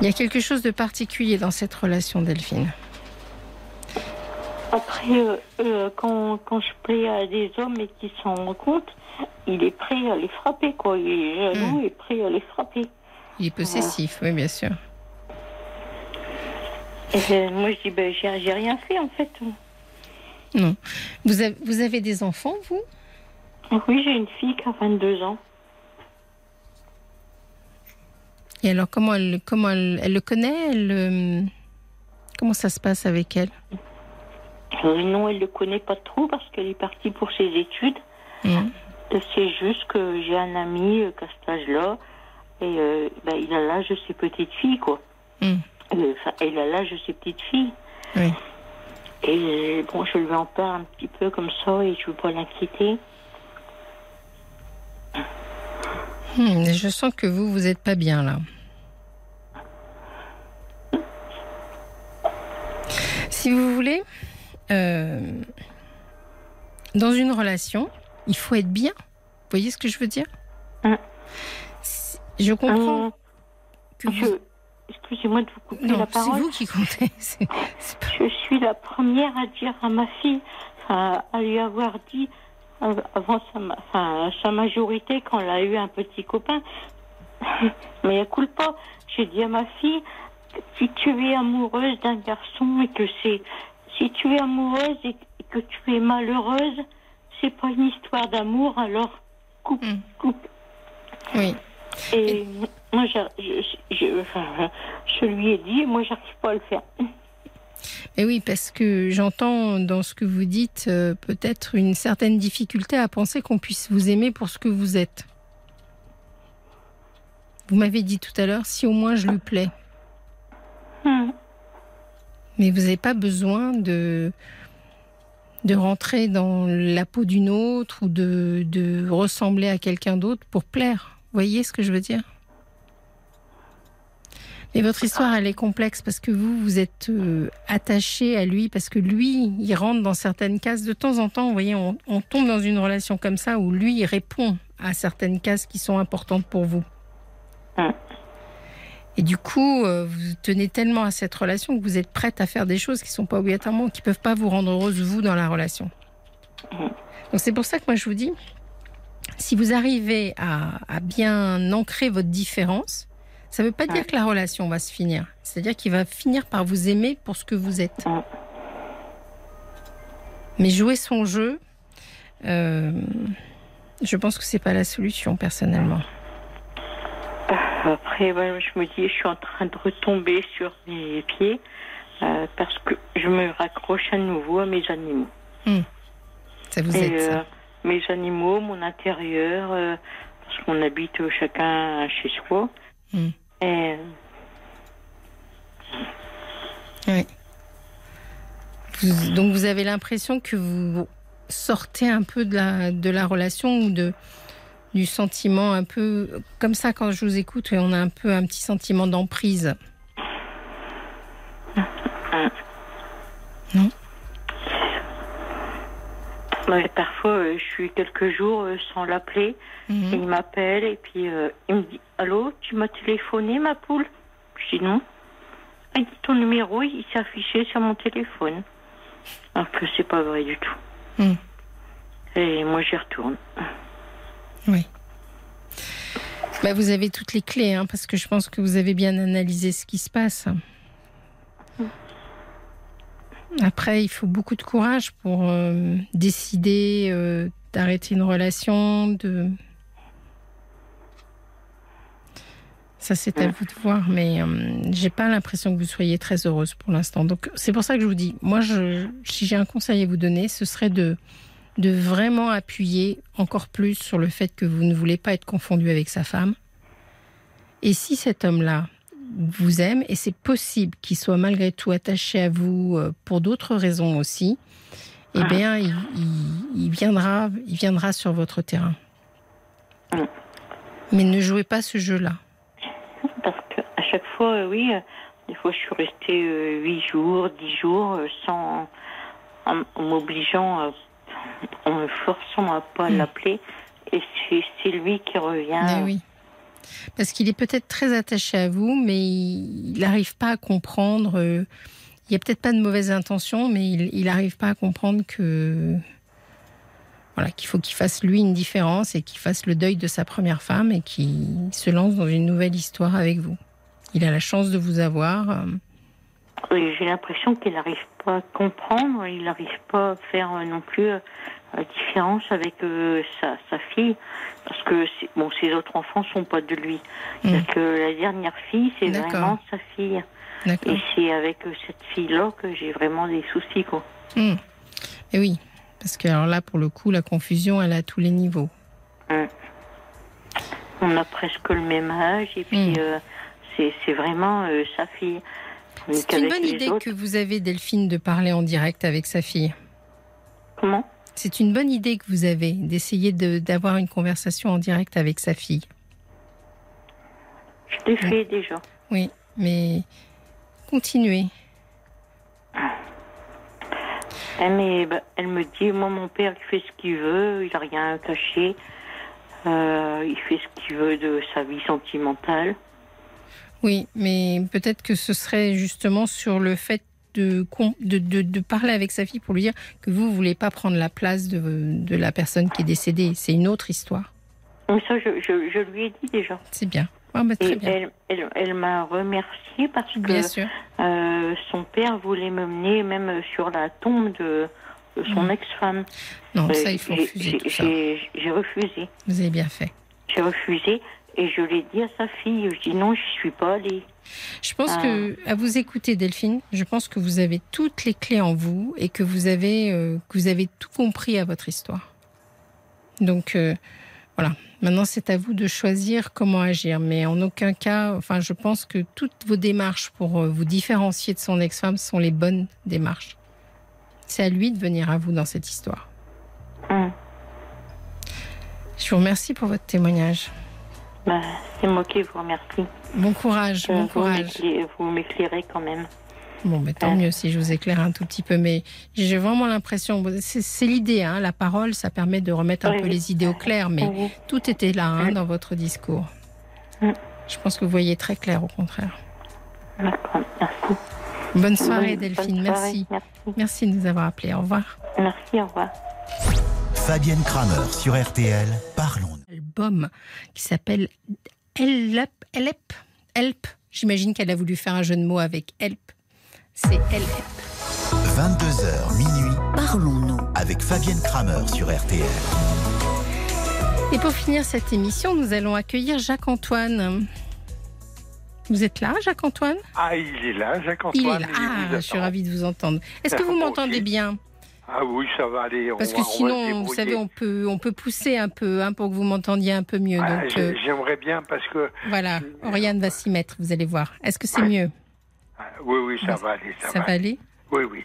Il y a quelque chose de particulier dans cette relation, Delphine. Après, euh, euh, quand, quand je plais à des hommes et qu'ils s'en rendent compte, il est prêt à les frapper, quoi. Il est jaloux Mm. et prêt à les frapper. Il est possessif, oui, bien sûr. Et euh, moi, je dis, ben, j'ai rien fait, en fait. Non. Vous avez, vous avez des enfants, vous? Oui, j'ai une fille qui a 22 ans. Et alors, comment elle, comment elle, elle le connaît elle, euh, Comment ça se passe avec elle? Euh, non, elle le connaît pas trop parce qu'elle est partie pour ses études. Euh, C'est juste que j'ai un ami euh, qui a cet âge-là et euh, ben, il a l'âge de ses petites filles, quoi. Hmm. Euh, Enfin, il a l'âge de ses petites filles. Oui. Et euh, bon, je lui en parle un petit peu comme ça et je veux pas l'inquiéter. Hmm, je sens que vous, vous n'êtes pas bien là. Si vous voulez, euh, dans une relation, il faut être bien. Vous voyez ce que je veux dire. Si- Je comprends Euh, que je... vous... Excusez-moi de vous couper Non, la c'est parole. vous qui comptez. c'est- c'est pas- Je suis la première à dire à ma fille, à lui avoir dit euh, avant sa, ma- enfin, sa majorité quand elle a eu un petit copain. Mais elle coule pas. J'ai dit à ma fille, si tu es amoureuse d'un garçon et que c'est, si tu es amoureuse et que tu es malheureuse, c'est pas une histoire d'amour, alors coupe, Mm. coupe. Oui. Et moi, je, je, je lui ai dit, moi, j'arrive pas à le faire. Et oui, parce que j'entends dans ce que vous dites euh, peut-être une certaine difficulté à penser qu'on puisse vous aimer pour ce que vous êtes. Vous m'avez dit tout à l'heure, si au moins je lui plais. Hmm. Mais vous n'avez pas besoin de, de rentrer dans la peau d'une autre ou de, de ressembler à quelqu'un d'autre pour plaire. Vous voyez ce que je veux dire? Mais votre histoire, elle est complexe parce que vous, vous êtes euh, attaché à lui, parce que lui, il rentre dans certaines cases. De temps en temps, vous voyez, on, tombe dans une relation comme ça où lui, il répond à certaines cases qui sont importantes pour vous. Mm. Et du coup, euh, vous tenez tellement à cette relation que vous êtes prête à faire des choses qui sont pas obligatoirement, qui peuvent pas vous rendre heureuse vous dans la relation. Donc c'est pour ça que moi je vous dis, si vous arrivez à, à bien ancrer votre différence, ça ne veut pas dire que la relation va se finir. C'est-à-dire qu'il va finir par vous aimer pour ce que vous êtes. Ouais. Mais jouer son jeu, euh, je pense que c'est pas la solution personnellement. Après, je me dis, je suis en train de retomber sur mes pieds euh, parce que je me raccroche à nouveau à mes animaux. Ça vous aide, ça. euh, mes animaux, mon intérieur, euh, parce qu'on habite chacun chez soi. Mm. Et Oui. Vous- donc vous avez l'impression que vous sortez un peu de la, de la relation ou de, du sentiment un peu comme ça quand je vous écoute, et on a un peu un petit sentiment d'emprise. ouais, parfois, euh, je suis quelques jours euh, sans l'appeler. Et Mhm. il m'appelle et puis euh, il me dit Allô, tu m'as téléphoné, ma poule? Je dis non. Il dit Ton numéro, il s'est affiché sur mon téléphone. Alors que c'est pas vrai du tout. Mm. Et moi, j'y retourne. Oui. Bah, vous avez toutes les clés, hein, parce que je pense que vous avez bien analysé ce qui se passe. Après, il faut beaucoup de courage pour euh, décider euh, d'arrêter une relation, de... Ça, c'est à vous de voir, mais euh, j'ai pas l'impression que vous soyez très heureuse pour l'instant. Donc, c'est pour ça que je vous dis, moi, je, si j'ai un conseil à vous donner, ce serait de, de vraiment appuyer encore plus sur le fait que vous ne voulez pas être confondu avec sa femme. Et si cet homme-là vous aime, et c'est possible qu'il soit malgré tout attaché à vous euh, pour d'autres raisons aussi, eh bien, il, il- il viendra, il viendra sur votre terrain. Mm. Mais ne jouez pas ce jeu-là. Parce que à chaque fois, euh, oui, euh, des fois je suis restée euh, huit jours, dix jours sans en, en m'obligeant, en me forçant à pas Mm. l'appeler. Et c'est lui qui revient. Mais oui. Parce qu'il est peut-être très attaché à vous, mais il n'arrive pas à comprendre. euh, il n'y a peut-être pas de mauvaises intentions, mais il n'arrive pas à comprendre que. Voilà, qu'il faut qu'il fasse lui une différence et qu'il fasse le deuil de sa première femme et qu'il se lance dans une nouvelle histoire avec vous. Il a la chance de vous avoir. euh, J'ai l'impression qu'il n'arrive pas à comprendre, il n'arrive pas à faire euh, non plus euh, la différence avec euh, sa, sa fille, parce que bon, ses autres enfants sont pas de lui. Mm. C'est que la dernière fille, c'est vraiment sa fille. Et c'est avec euh, cette fille-là que j'ai vraiment des soucis, quoi. Hmm. Et oui, parce que alors là, pour le coup, la confusion, elle est à tous les niveaux. On a presque le même âge, et puis Mm. euh, c'est vraiment sa fille. C'est une bonne idée autres- que vous avez, Delphine, de parler en direct avec sa fille. Comment? C'est une bonne idée que vous avez d'essayer de- d'avoir une conversation en direct avec sa fille. Je l'ai fait déjà. Oui, mais continuez. Eh, mais bah, elle me dit, moi mon père il fait ce qu'il veut, il a rien à cacher, Euh, il fait ce qu'il veut de sa vie sentimentale. Oui, mais peut-être que ce serait justement sur le fait de, de, de- parler avec sa fille pour lui dire que vous ne voulez pas prendre la place de, de la personne qui est décédée. C'est une autre histoire. Mais ça, je, je, je lui ai dit déjà. C'est bien. Ah, bah, très Et bien. elle, elle, elle m'a remercié parce que Bien sûr. euh, son père voulait me mener même sur la tombe de, son Mm. ex-femme. Non, Euh, ça, il faut refuser j'ai refusé. Vous avez bien fait. J'ai refusé et je l'ai dit à sa fille. Je dis non, je suis pas allée. Je pense Ah. que, à vous écouter, Delphine, je pense que vous avez toutes les clés en vous et que vous avez, euh, que vous avez tout compris à votre histoire. Donc, euh, voilà. Maintenant, c'est à vous de choisir comment agir. Mais en aucun cas, enfin, je pense que toutes vos démarches pour euh, vous différencier de son ex-femme sont les bonnes démarches. C'est à lui de venir à vous dans cette histoire. Hum. Je vous remercie pour votre témoignage. Bah, C'est moi qui vous remercie. Bon courage, Euh, bon vous courage. Vous m'éclairez quand même. Bon, mais tant Ouais. mieux si je vous éclaire un tout petit peu, mais j'ai vraiment l'impression, c'est l'idée, hein, la parole, ça permet de remettre un Oui. peu les idées au clair, mais Oui. tout était là hein, dans votre discours. Je pense que vous voyez très clair, au contraire. D'accord, merci. Bonne soirée, Delphine, bonne soirée, merci. Merci. Merci de nous avoir appelés, au revoir. Merci, au revoir. Fabienne Kramer sur RTL, parlons. Album qui s'appelle Help, Help, Help. J'imagine qu'elle a voulu faire un jeu de mots avec Help. C'est Help. 22h minuit Parlons-nous. avec Fabienne Kramer sur RTL. Et pour finir cette émission, nous allons accueillir Jacques-Antoine. Vous êtes là, Jacques-Antoine? Ah, il est là, Il Jacques-Antoine. est là. il Ah, je suis ravie de vous entendre. Est-ce que vous m'entendez bien? Ah oui, ça va aller. on Parce que va sinon, vous savez, on peut, on peut pousser un peu hein, pour que vous m'entendiez un peu mieux. Ah, euh, J'aimerais bien parce que. voilà, Oriane va s'y mettre, vous allez voir. Est-ce que c'est mieux ah, Oui, oui, ça va aller. Ça, Ça va aller Oui, oui.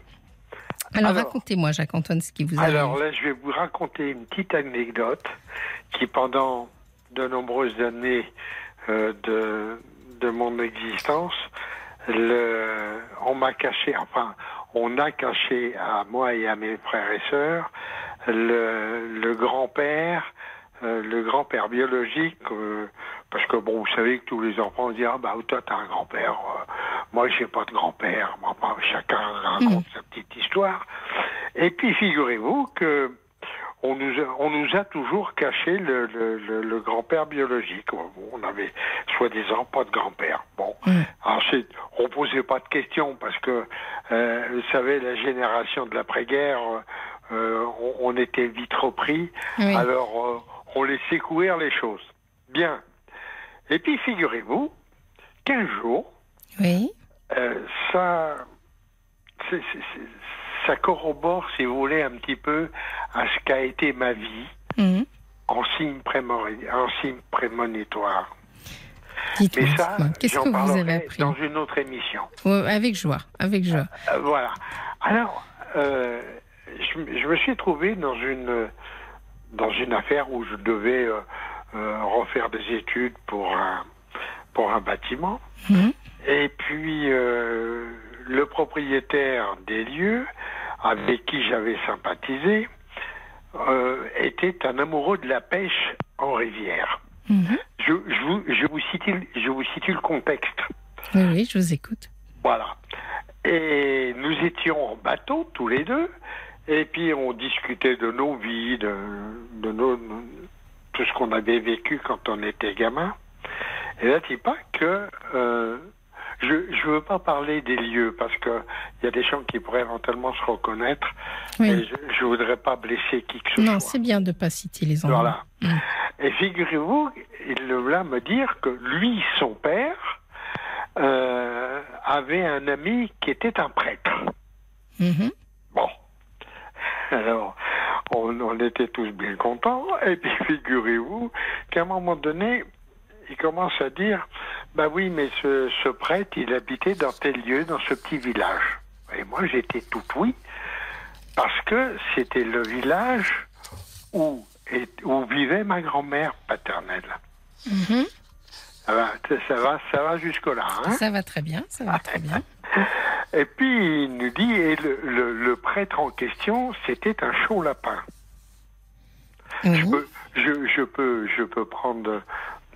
Alors, Alors- racontez-moi, Jacques-Antoine, ce qui vous Alors arrive. là, je vais vous raconter une petite anecdote qui, pendant de nombreuses années euh, de, de mon existence, le, on m'a caché, enfin, on a caché à moi et à mes frères et sœurs le, le grand-père, euh, le grand-père biologique, euh, parce que bon, vous savez que tous les enfants disent ah bah toi t'as un grand-père, euh, moi j'ai pas de grand-père, Bon, enfin, chacun raconte sa petite histoire. Et puis figurez-vous que on nous a, on nous a toujours caché le, le, le- le grand-père biologique. On avait soi-disant pas de grand-père. Bon, Mm. ensuite, on posait pas de questions parce que, euh, vous savez, la génération de l'après-guerre, euh, on, on était vite repris. Oui. Alors, euh, on laissait courir les choses. Bien. Et puis, figurez-vous qu'un jour, Oui. ça, c'est- c'est- c'est- ça corrobore, si vous voulez, un petit peu à ce qu'a été ma vie Mhm. en signe, prémoni- en signe prémonitoire. Dites-moi, Mais ça, qu'est-ce que vous avez appris dans une autre émission. Ouais, Avec joie, avec joie. Euh, voilà. Alors, euh, je, me suis trouvé dans une dans une affaire où je devais euh, euh, refaire des études pour un pour un bâtiment. Mhm. Et puis euh, le propriétaire des lieux, avec qui j'avais sympathisé, euh, était un amoureux de la pêche en rivière. Mhm. Je, je vous, je, vous situe, je vous situe le contexte. Oui, oui, je vous écoute. Voilà. Et nous étions en bateau, tous les deux, et puis on discutait de nos vies, de, de nos, tout ce qu'on avait vécu quand on était gamin. Et là, dis pas que euh, je ne veux pas parler des lieux parce que il y a des gens qui pourraient éventuellement se reconnaître Oui. et je, je voudrais pas blesser qui que ce Non, soit. c'est bien de ne pas citer les endroits. Voilà. Mm. Et figurez-vous, il va me dire que lui, son père, euh, avait un ami qui était un prêtre. Mhm. Bon. Alors, on, on était tous bien contents. Et puis, figurez-vous qu'à un moment donné, il commence à dire, bah oui, mais ce, ce prêtre, il habitait dans tel lieu, dans ce petit village. Et moi, j'étais tout oui, parce que c'était le village où, et- où vivait ma grand-mère paternelle. Mhm. Ça va, ça va, ça va jusque-là. Hein Ça va très bien, ça va très bien. et puis, il nous dit, et le, le- le prêtre en question, c'était un chaud lapin. Je peux, je, je peux, je peux prendre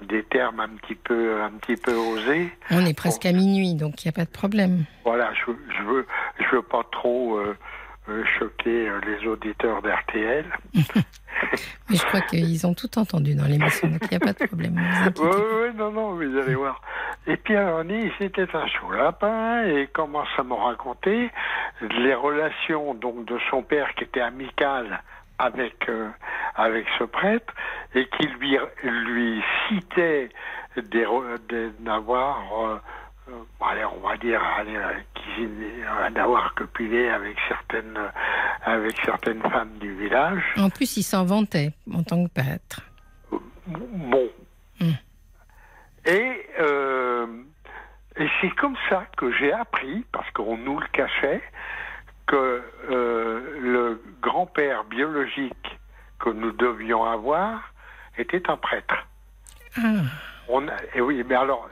des termes un petit peu, un petit peu osés. On est presque à minuit, donc il n'y a pas de problème. Voilà, je, je veux, je veux pas trop euh, euh, choquer euh, les auditeurs d'RTL. Mais je crois qu'ils ont tout entendu dans l'émission, donc il n'y a pas de problème. Oui, oui, non, non, vous allez voir. Et puis alors, c'était un chaud lapin, et commence à me raconter les relations donc de son père qui était amical avec euh, avec ce prêtre et qui lui lui citait d'avoir euh, euh, on va dire euh, euh, d'avoir copulé avec certaines euh, avec certaines femmes du village. En plus, il s'en vantait en tant que prêtre. Bon. Hmm. Et, euh, et c'est comme ça que j'ai appris, parce qu'on nous le cachait, que euh, le grand-père biologique que nous devions avoir était un prêtre. Ah, On et oui, mais alors,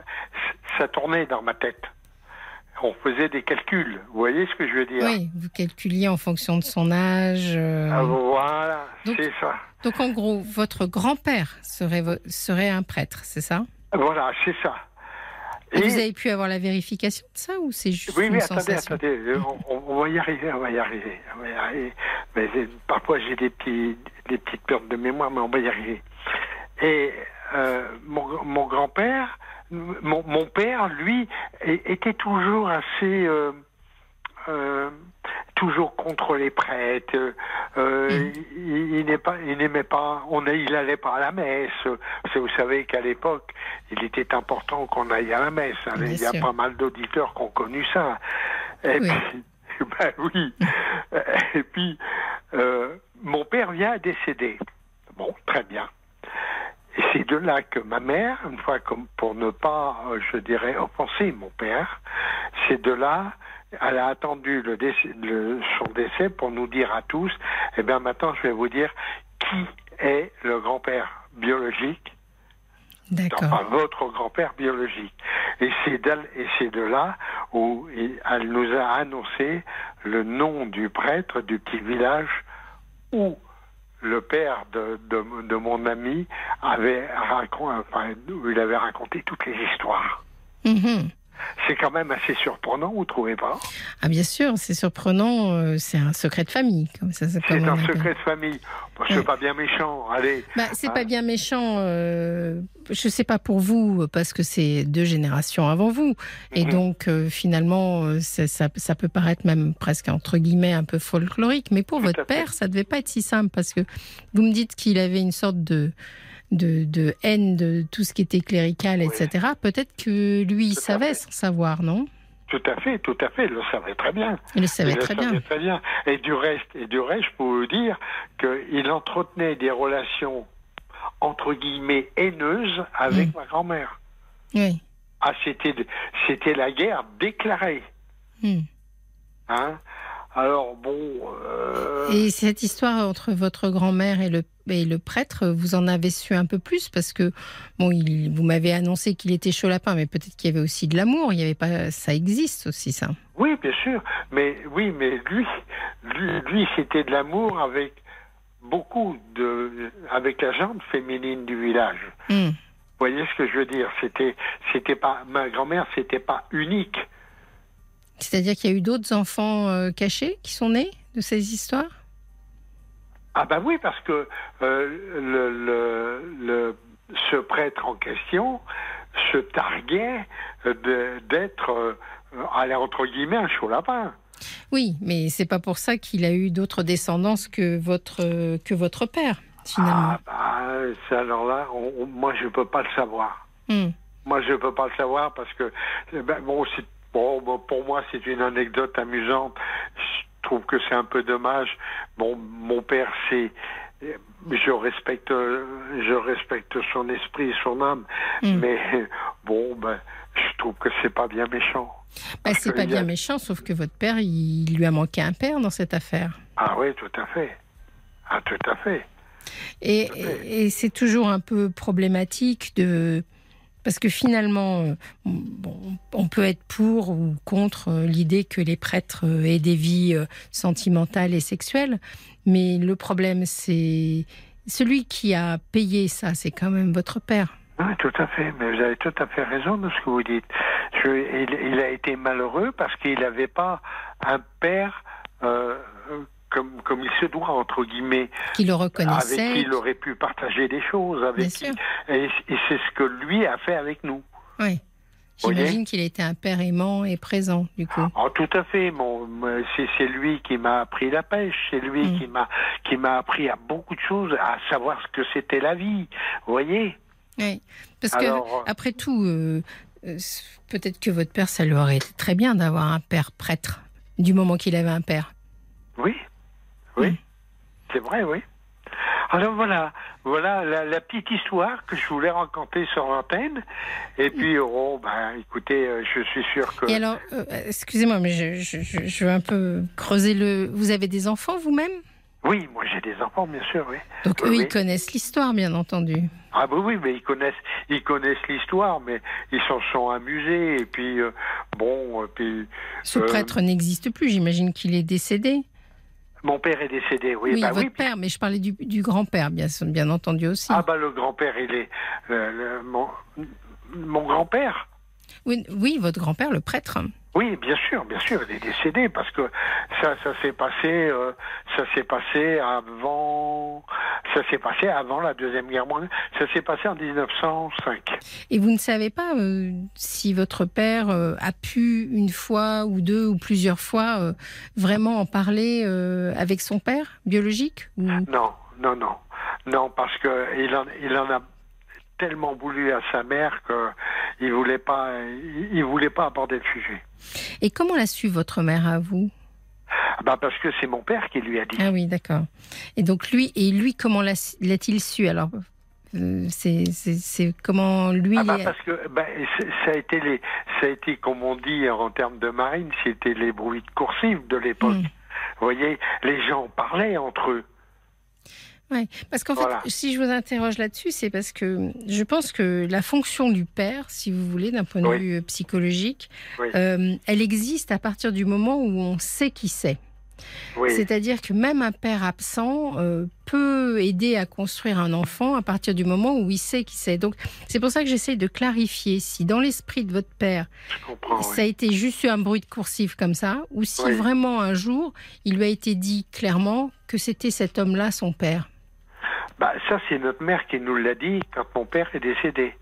ça tournait dans ma tête. On faisait des calculs. Vous voyez ce que je veux dire? Oui, vous calculiez en fonction de son âge. euh. Ah, Voilà, c'est ça. Donc en gros, votre grand-père serait un prêtre, c'est ça? Voilà, c'est ça. Et vous avez pu avoir la vérification de ça ou c'est juste Oui, une oui, attendez, sensation attendez, on, on va y arriver, on va y arriver, on va y arriver. Mais euh, parfois j'ai des petits, des petites pertes de mémoire, mais on va y arriver. Et euh, mon, mon grand-père, mon, mon père, lui, était toujours assez, euh, euh, toujours contre les prêtres. Euh, Mm. Il, il n'est pas, il n'aimait pas, on il allait pas à la messe. Vous savez qu'à l'époque, il était important qu'on aille à la messe. hein. Il y a sûr. pas mal d'auditeurs qui ont connu ça. Et Oui. puis, ben oui. Et puis, euh, mon père vient à décéder. Bon, très bien. Et c'est de là que ma mère, une fois comme pour ne pas, je dirais, offenser mon père, c'est de là, elle a attendu le décès- le- son décès pour nous dire à tous, eh bien maintenant je vais vous dire qui est le grand-père biologique D'accord. votre grand-père biologique. Et c'est et c'est de là où elle nous a annoncé le nom du prêtre du petit village où le père de, de, de mon ami avait raconté, enfin, il avait raconté toutes les histoires. Mhm. C'est quand même assez surprenant, vous trouvez pas? Ah bien sûr, c'est surprenant, euh, c'est un secret de famille, comme ça. C'est un appelle. secret de famille. Bon, c'est Ouais. pas bien méchant. Allez. Bah, c'est Hein pas bien méchant. euh, je sais pas pour vous parce que c'est deux générations avant vous et Mhm. donc euh, finalement euh, ça, ça peut paraître même presque entre guillemets un peu folklorique. Mais pour Tout votre à fait. père, ça devait pas être si simple parce que vous me dites qu'il avait une sorte de de, de haine de tout ce qui était clérical, Oui. etc. Peut-être que lui il savait sans savoir, non? Tout à fait, tout à fait. Il le savait très bien. Il le savait il très le savait bien. très bien. Et du reste, et du reste, je peux vous dire qu'il entretenait des relations entre guillemets haineuses avec ma grand-mère. Oui. Ah, c'était c'était la guerre déclarée. Hmm. Hein? Alors bon. euh, Et cette histoire entre votre grand-mère et le, et le prêtre, vous en avez su un peu plus parce que bon, il, vous m'avez annoncé qu'il était chaud lapin, mais peut-être qu'il y avait aussi de l'amour. Il y avait pas, ça existe aussi ça. Oui, bien sûr. Mais oui, mais lui, lui, lui, c'était de l'amour avec beaucoup de, avec la jambe féminine du village. Hmm. Vous voyez ce que je veux dire C'était, c'était pas ma grand-mère, c'était pas unique. C'est-à-dire qu'il y a eu d'autres enfants euh, cachés qui sont nés de ces histoires? Ah ben oui, parce que euh, le, le, le- ce prêtre en question se targuait d'être, euh, allez, entre guillemets, un chaud lapin. Oui, mais c'est pas pour ça qu'il a eu d'autres descendances que votre que votre père finalement. Ah bah, alors là, on- on- moi je peux pas le savoir. Hmm. Moi je peux pas le savoir parce que eh ben, bon, c'est- bon, bon, pour moi c'est une anecdote amusante. Je trouve que c'est un peu dommage. Bon, mon père c'est je respecte je respecte son esprit et son âme, Hmm. mais bon ben je trouve que c'est pas bien méchant. Parce c'est pas a- bien méchant, sauf que votre père, il lui a manqué un père dans cette affaire. Ah oui, tout à fait. Ah tout à fait. Et, Tout à fait. et c'est toujours un peu problématique de parce que finalement, euh, on peut être pour ou contre euh, l'idée que les prêtres euh, aient des vies sentimentales et sexuelles, mais le problème c'est celui qui a payé ça, c'est quand même votre père. Oui, tout à fait. Mais vous avez tout à fait raison de ce que vous dites. Il, a été malheureux parce qu'il n'avait pas un père comme, comme il se doit, entre guillemets, Qui le avec reconnaissait. qui il aurait pu partager des choses. Avec qui, et et c'est ce que lui a fait avec nous. Oui. J'imagine qu'il été un père aimant et présent, du coup. Oh, tout à fait. C'est, lui qui m'a appris la pêche. C'est lui Mm. qui m'a qui m'a appris à beaucoup de choses, à savoir ce que c'était la vie. Vous voyez Oui. Parce Alors, que, euh, après tout, euh, euh, peut-être que votre père, ça lui aurait été très bien d'avoir un père prêtre, du moment qu'il avait un père. Oui, oui, Mm. c'est vrai, oui. Alors voilà, voilà la, la petite histoire que je voulais raconter sur l'antenne. Et puis, oh, ben, écoutez, euh, je suis sûr que. Et alors, euh, excusez-moi, mais je, je- je- je veux un peu creuser le. Vous avez des enfants vous-même? Oui, moi j'ai des enfants, bien sûr, oui. Donc eux, oui. ils connaissent l'histoire, bien entendu. Ah bah oui, mais ils connaissent, ils connaissent l'histoire, mais ils s'en sont amusés. Et puis, euh, bon, et puis, Ce Euh, prêtre n'existe plus, j'imagine qu'il est décédé. Mon père est décédé, oui. bah votre oui. père, mais je parlais du, du grand-père, bien, bien entendu aussi. Ah bah le grand-père, il est, le- mon, mon grand-père. Oui, oui, votre grand-père, le prêtre. Oui, bien sûr, bien sûr, il est décédé parce que ça, ça s'est passé, euh, ça s'est passé avant, ça s'est passé avant la deuxième guerre mondiale. Ça s'est passé en 1905. Et vous ne savez pas euh, si votre père euh, a pu une fois ou deux ou plusieurs fois vraiment en parler avec son père biologique ou... Non, non, non, non, parce que il en, il en a tellement voulu à sa mère que il voulait pas, il, il voulait pas aborder le sujet. Et comment l'a su votre mère à vous? Bah parce que c'est mon père qui lui a dit. Ah oui, d'accord. Et donc lui, et lui, comment l'a- l'a-t-il su? Alors euh, c'est, comment lui. Ah bah parce que bah, ça a été les, ça a été comme on dit en termes de marine, c'était les bruits de coursive de l'époque. Hmm. Vous voyez, les gens parlaient entre eux. Ouais, parce qu'en Voilà. fait, si je vous interroge là-dessus, c'est parce que je pense que la fonction du père, si vous voulez, d'un point de Oui. vue euh, psychologique, Oui. euh, elle existe à partir du moment où on sait qui c'est. Oui. C'est-à-dire que même un père absent euh, peut aider à construire un enfant à partir du moment où il sait qui c'est. Donc c'est pour ça que j'essaie de clarifier si dans l'esprit de votre père, ça a été juste un bruit de coursive comme ça, ou si Oui. vraiment un jour il lui a été dit clairement que c'était cet homme-là son père. Bah, ça, c'est notre mère qui nous l'a dit quand mon père est décédé.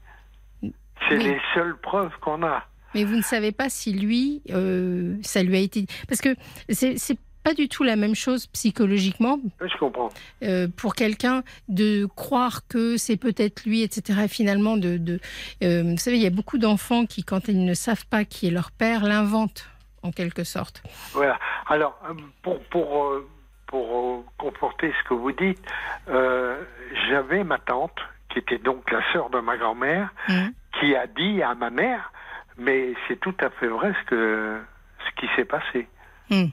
C'est Oui. les seules preuves qu'on a. Mais vous ne savez pas si lui, euh, ça lui a été... Parce que c'est c'est pas du tout la même chose psychologiquement Je comprends. euh, pour quelqu'un de croire que c'est peut-être lui, etc. Et finalement, de, de euh, vous savez, il y a beaucoup d'enfants qui, quand ils ne savent pas qui est leur père, l'inventent en quelque sorte. Voilà. Alors, euh, pour, pour, euh, pour euh, conforter ce que vous dites, euh, j'avais ma tante, qui était donc la sœur de ma grand-mère, Mhm. qui a dit à ma mère, mais c'est tout à fait vrai ce, que, ce qui s'est passé. Mhm.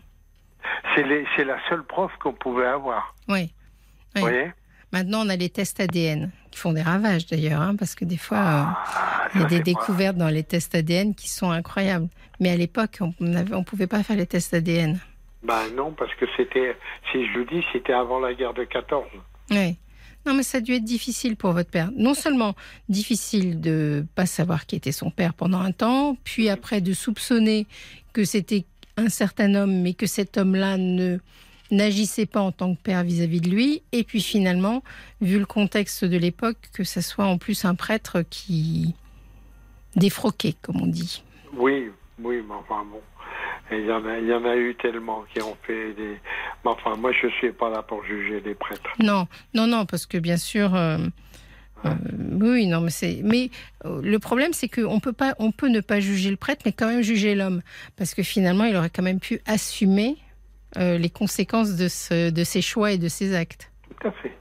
C'est la seule preuve qu'on pouvait avoir. Oui. Vous Oui. voyez? Maintenant, on a les tests ADN qui font des ravages d'ailleurs, hein, parce que des fois, euh, Ah, il y a des découvertes dans les tests ADN qui sont incroyables. Mais à l'époque, on ne pouvait pas faire les tests ADN. Ben non, parce que c'était, si je le dis, c'était avant la guerre de 14. Oui. Non, mais ça a dû être difficile pour votre père. Non seulement difficile de pas savoir qui était son père pendant un temps, puis après de soupçonner que c'était un certain homme, mais que cet homme-là ne n'agissait pas en tant que père vis-à-vis de lui, et puis finalement, vu le contexte de l'époque, que ce soit en plus un prêtre qui défroquait, comme on dit. Oui, oui, mais enfin bon. Il y, en a, il y en a eu tellement qui ont fait des. Mais enfin, moi, je suis pas là pour juger les prêtres. Non, non, non, parce que bien sûr, euh, euh, oui, non, mais c'est, mais euh, le problème, c'est qu'on peut pas, on peut ne pas juger le prêtre, mais quand même juger l'homme, parce que finalement, il aurait quand même pu assumer les conséquences de, ce, de ses choix et de ses actes. Tout à fait.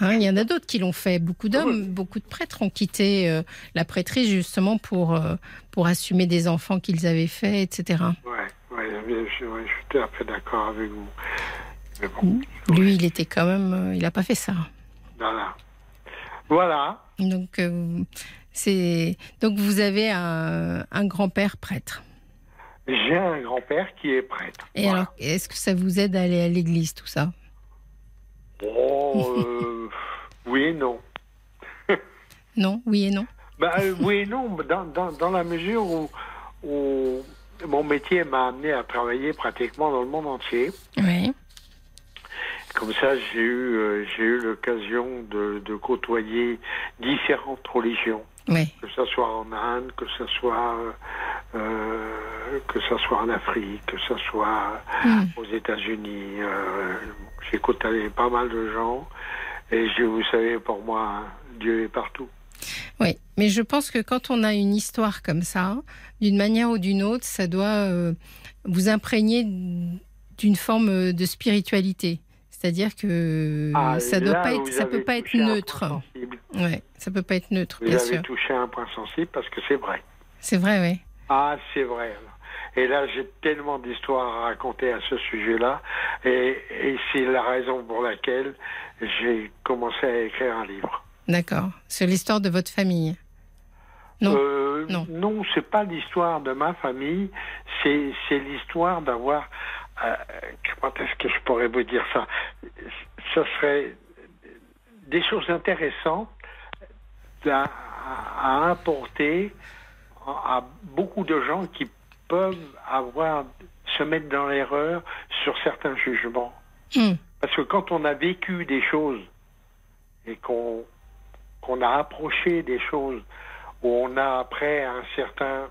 Hein, il y en a d'autres qui l'ont fait. Beaucoup d'hommes, beaucoup de prêtres ont quitté la prêtrise justement pour pour assumer des enfants qu'ils avaient faits, etc. Ouais, je, suis tout à fait d'accord avec vous. Mais bon, Lui, il était quand même, euh, il n'a pas fait ça. voilà. Voilà. Donc, euh, c'est donc vous avez un, un grand-père prêtre. J'ai un grand-père qui est prêtre. Et Voilà. alors, est-ce que ça vous aide à aller à l'église, tout ça? Oh, euh, oui et non. Non, oui et non? Euh, oui et non, dans, dans, dans la mesure où, où mon métier m'a amené à travailler pratiquement dans le monde entier. Oui. Comme ça, j'ai eu, euh, j'ai eu l'occasion de, de côtoyer différentes religions, Oui. que ce soit en Inde, que ce soit, euh, que soit en Afrique, que ce soit Hmm. aux États-Unis. Euh, j'ai côtoyé pas mal de gens, et je, vous savez, pour moi, Dieu est partout. Oui, mais je pense que quand on a une histoire comme ça, d'une manière ou d'une autre, ça doit euh, vous imprégner d'une forme de spiritualité. C'est-à-dire que Ah, ça ça peut pas être neutre. Ouais, ça peut pas être neutre, Vous bien avez sûr. touché un point sensible parce que c'est vrai. C'est vrai, oui. Ah, c'est vrai. Et là, j'ai tellement d'histoires à raconter à ce sujet-là. Et, et c'est la raison pour laquelle j'ai commencé à écrire un livre. D'accord. Sur l'histoire de votre famille. Non. Euh, Non. non, c'est pas l'histoire de ma famille. C'est, c'est l'histoire d'avoir. euh, comment est-ce que je pourrais vous dire ça? Ça serait des choses intéressantes à, à apporter à beaucoup de gens qui peuvent avoir se mettre dans l'erreur sur certains jugements. Hmm. Parce que quand on a vécu des choses et qu'on qu'on a approché des choses où on a après un certain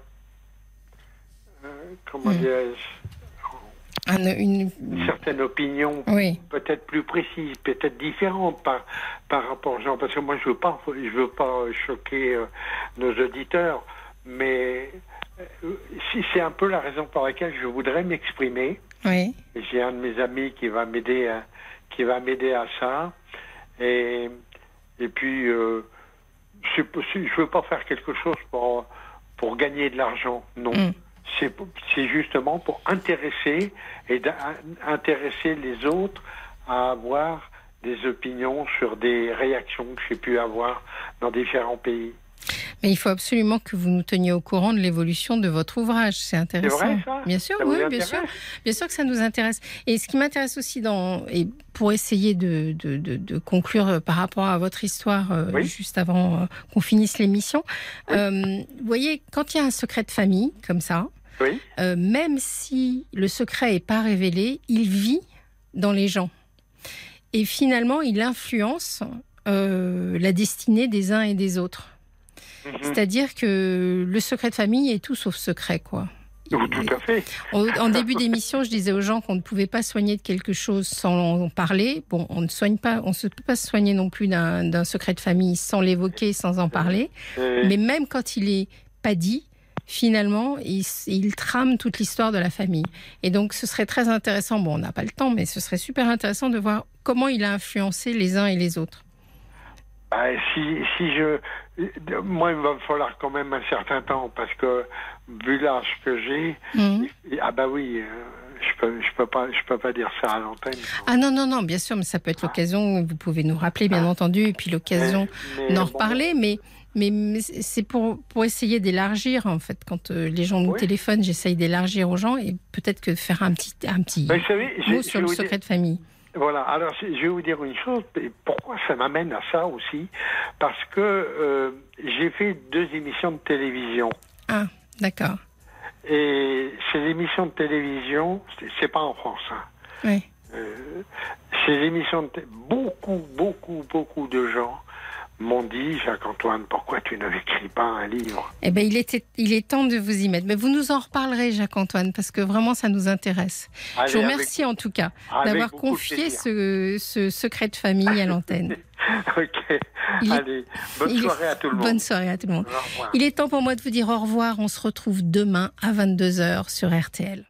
euh, comment Mm. dirais-je Un- une... une certaine opinion Oui. peut-être plus précise, peut-être différente par par rapport aux gens. Parce que moi je veux pas je veux pas choquer euh, nos auditeurs, mais euh, si c'est un peu la raison pour laquelle je voudrais m'exprimer. Oui. J'ai un de mes amis qui va m'aider à, qui va m'aider à ça. Et, et puis, euh, je ne veux pas faire quelque chose pour, pour gagner de l'argent. Non. Mm. C'est justement pour intéresser et intéresser les autres à avoir des opinions sur des réactions que j'ai pu avoir dans différents pays. Mais il faut absolument que vous nous teniez au courant de l'évolution de votre ouvrage. C'est intéressant. vrai, ça bien sûr, Ça oui, bien sûr. Bien sûr que ça nous intéresse. Et ce qui m'intéresse aussi dans, et pour essayer de, de, de- de conclure euh, par rapport à votre histoire euh, Oui. juste avant euh, qu'on finisse l'émission, euh, vous voyez, quand il y a un secret de famille comme ça, Oui. même si le secret n'est pas révélé, il vit dans les gens. Et finalement, il influence la destinée des uns et des autres. Mhm. C'est-à-dire que le secret de famille est tout sauf secret, quoi. Oh, Tout à fait. Au- En début d'émission, je disais aux gens qu'on ne pouvait pas soigner de quelque chose sans en parler. Bon, on ne soigne pas, on ne peut pas se soigner non plus d'un secret de famille sans l'évoquer, sans en parler. Euh, Mais même quand il est pas dit, finalement, il, il trame toute l'histoire de la famille. Et donc, ce serait très intéressant. Bon, on n'a pas le temps, mais ce serait super intéressant de voir comment il a influencé les uns et les autres. Bah, si, si je. Moi, il va me falloir quand même un certain temps parce que, vu l'âge que j'ai, Mhm. ah bah oui, euh, je peux, je peux pas, je peux pas dire ça à l'antenne. Ah non, non, non, bien sûr, mais ça peut être l'occasion, vous pouvez nous rappeler, bien entendu, et puis l'occasion d'en bon, reparler, mais, mais, mais c'est pour, pour essayer d'élargir, en fait. Quand euh, les gens nous Oui. téléphonent, j'essaye d'élargir aux gens et peut-être que faire un petit, un petit savez, mot sur le secret dire- de famille. Voilà, alors je vais vous dire une chose, et pourquoi ça m'amène à ça aussi Parce que euh, j'ai fait deux émissions de télévision. Ah, d'accord. Et ces émissions de télévision, c'est- pas en France. hein. Oui. Euh, ces émissions de beaucoup, beaucoup, beaucoup de gens m'ont dit, Jacques-Antoine, pourquoi tu n'écris pas un livre? Eh ben, il, était, il est temps de vous y mettre. Mais vous nous en reparlerez, Jacques-Antoine, parce que vraiment, ça nous intéresse. Allez, Je vous avec- remercie en tout cas d'avoir confié ce, ce secret de famille à l'antenne. ok, Il est- allez, bonne est- soirée à tout le monde. Bonne soirée à tout le monde. Il est temps pour moi de vous dire au revoir. On se retrouve demain à 22h sur RTL.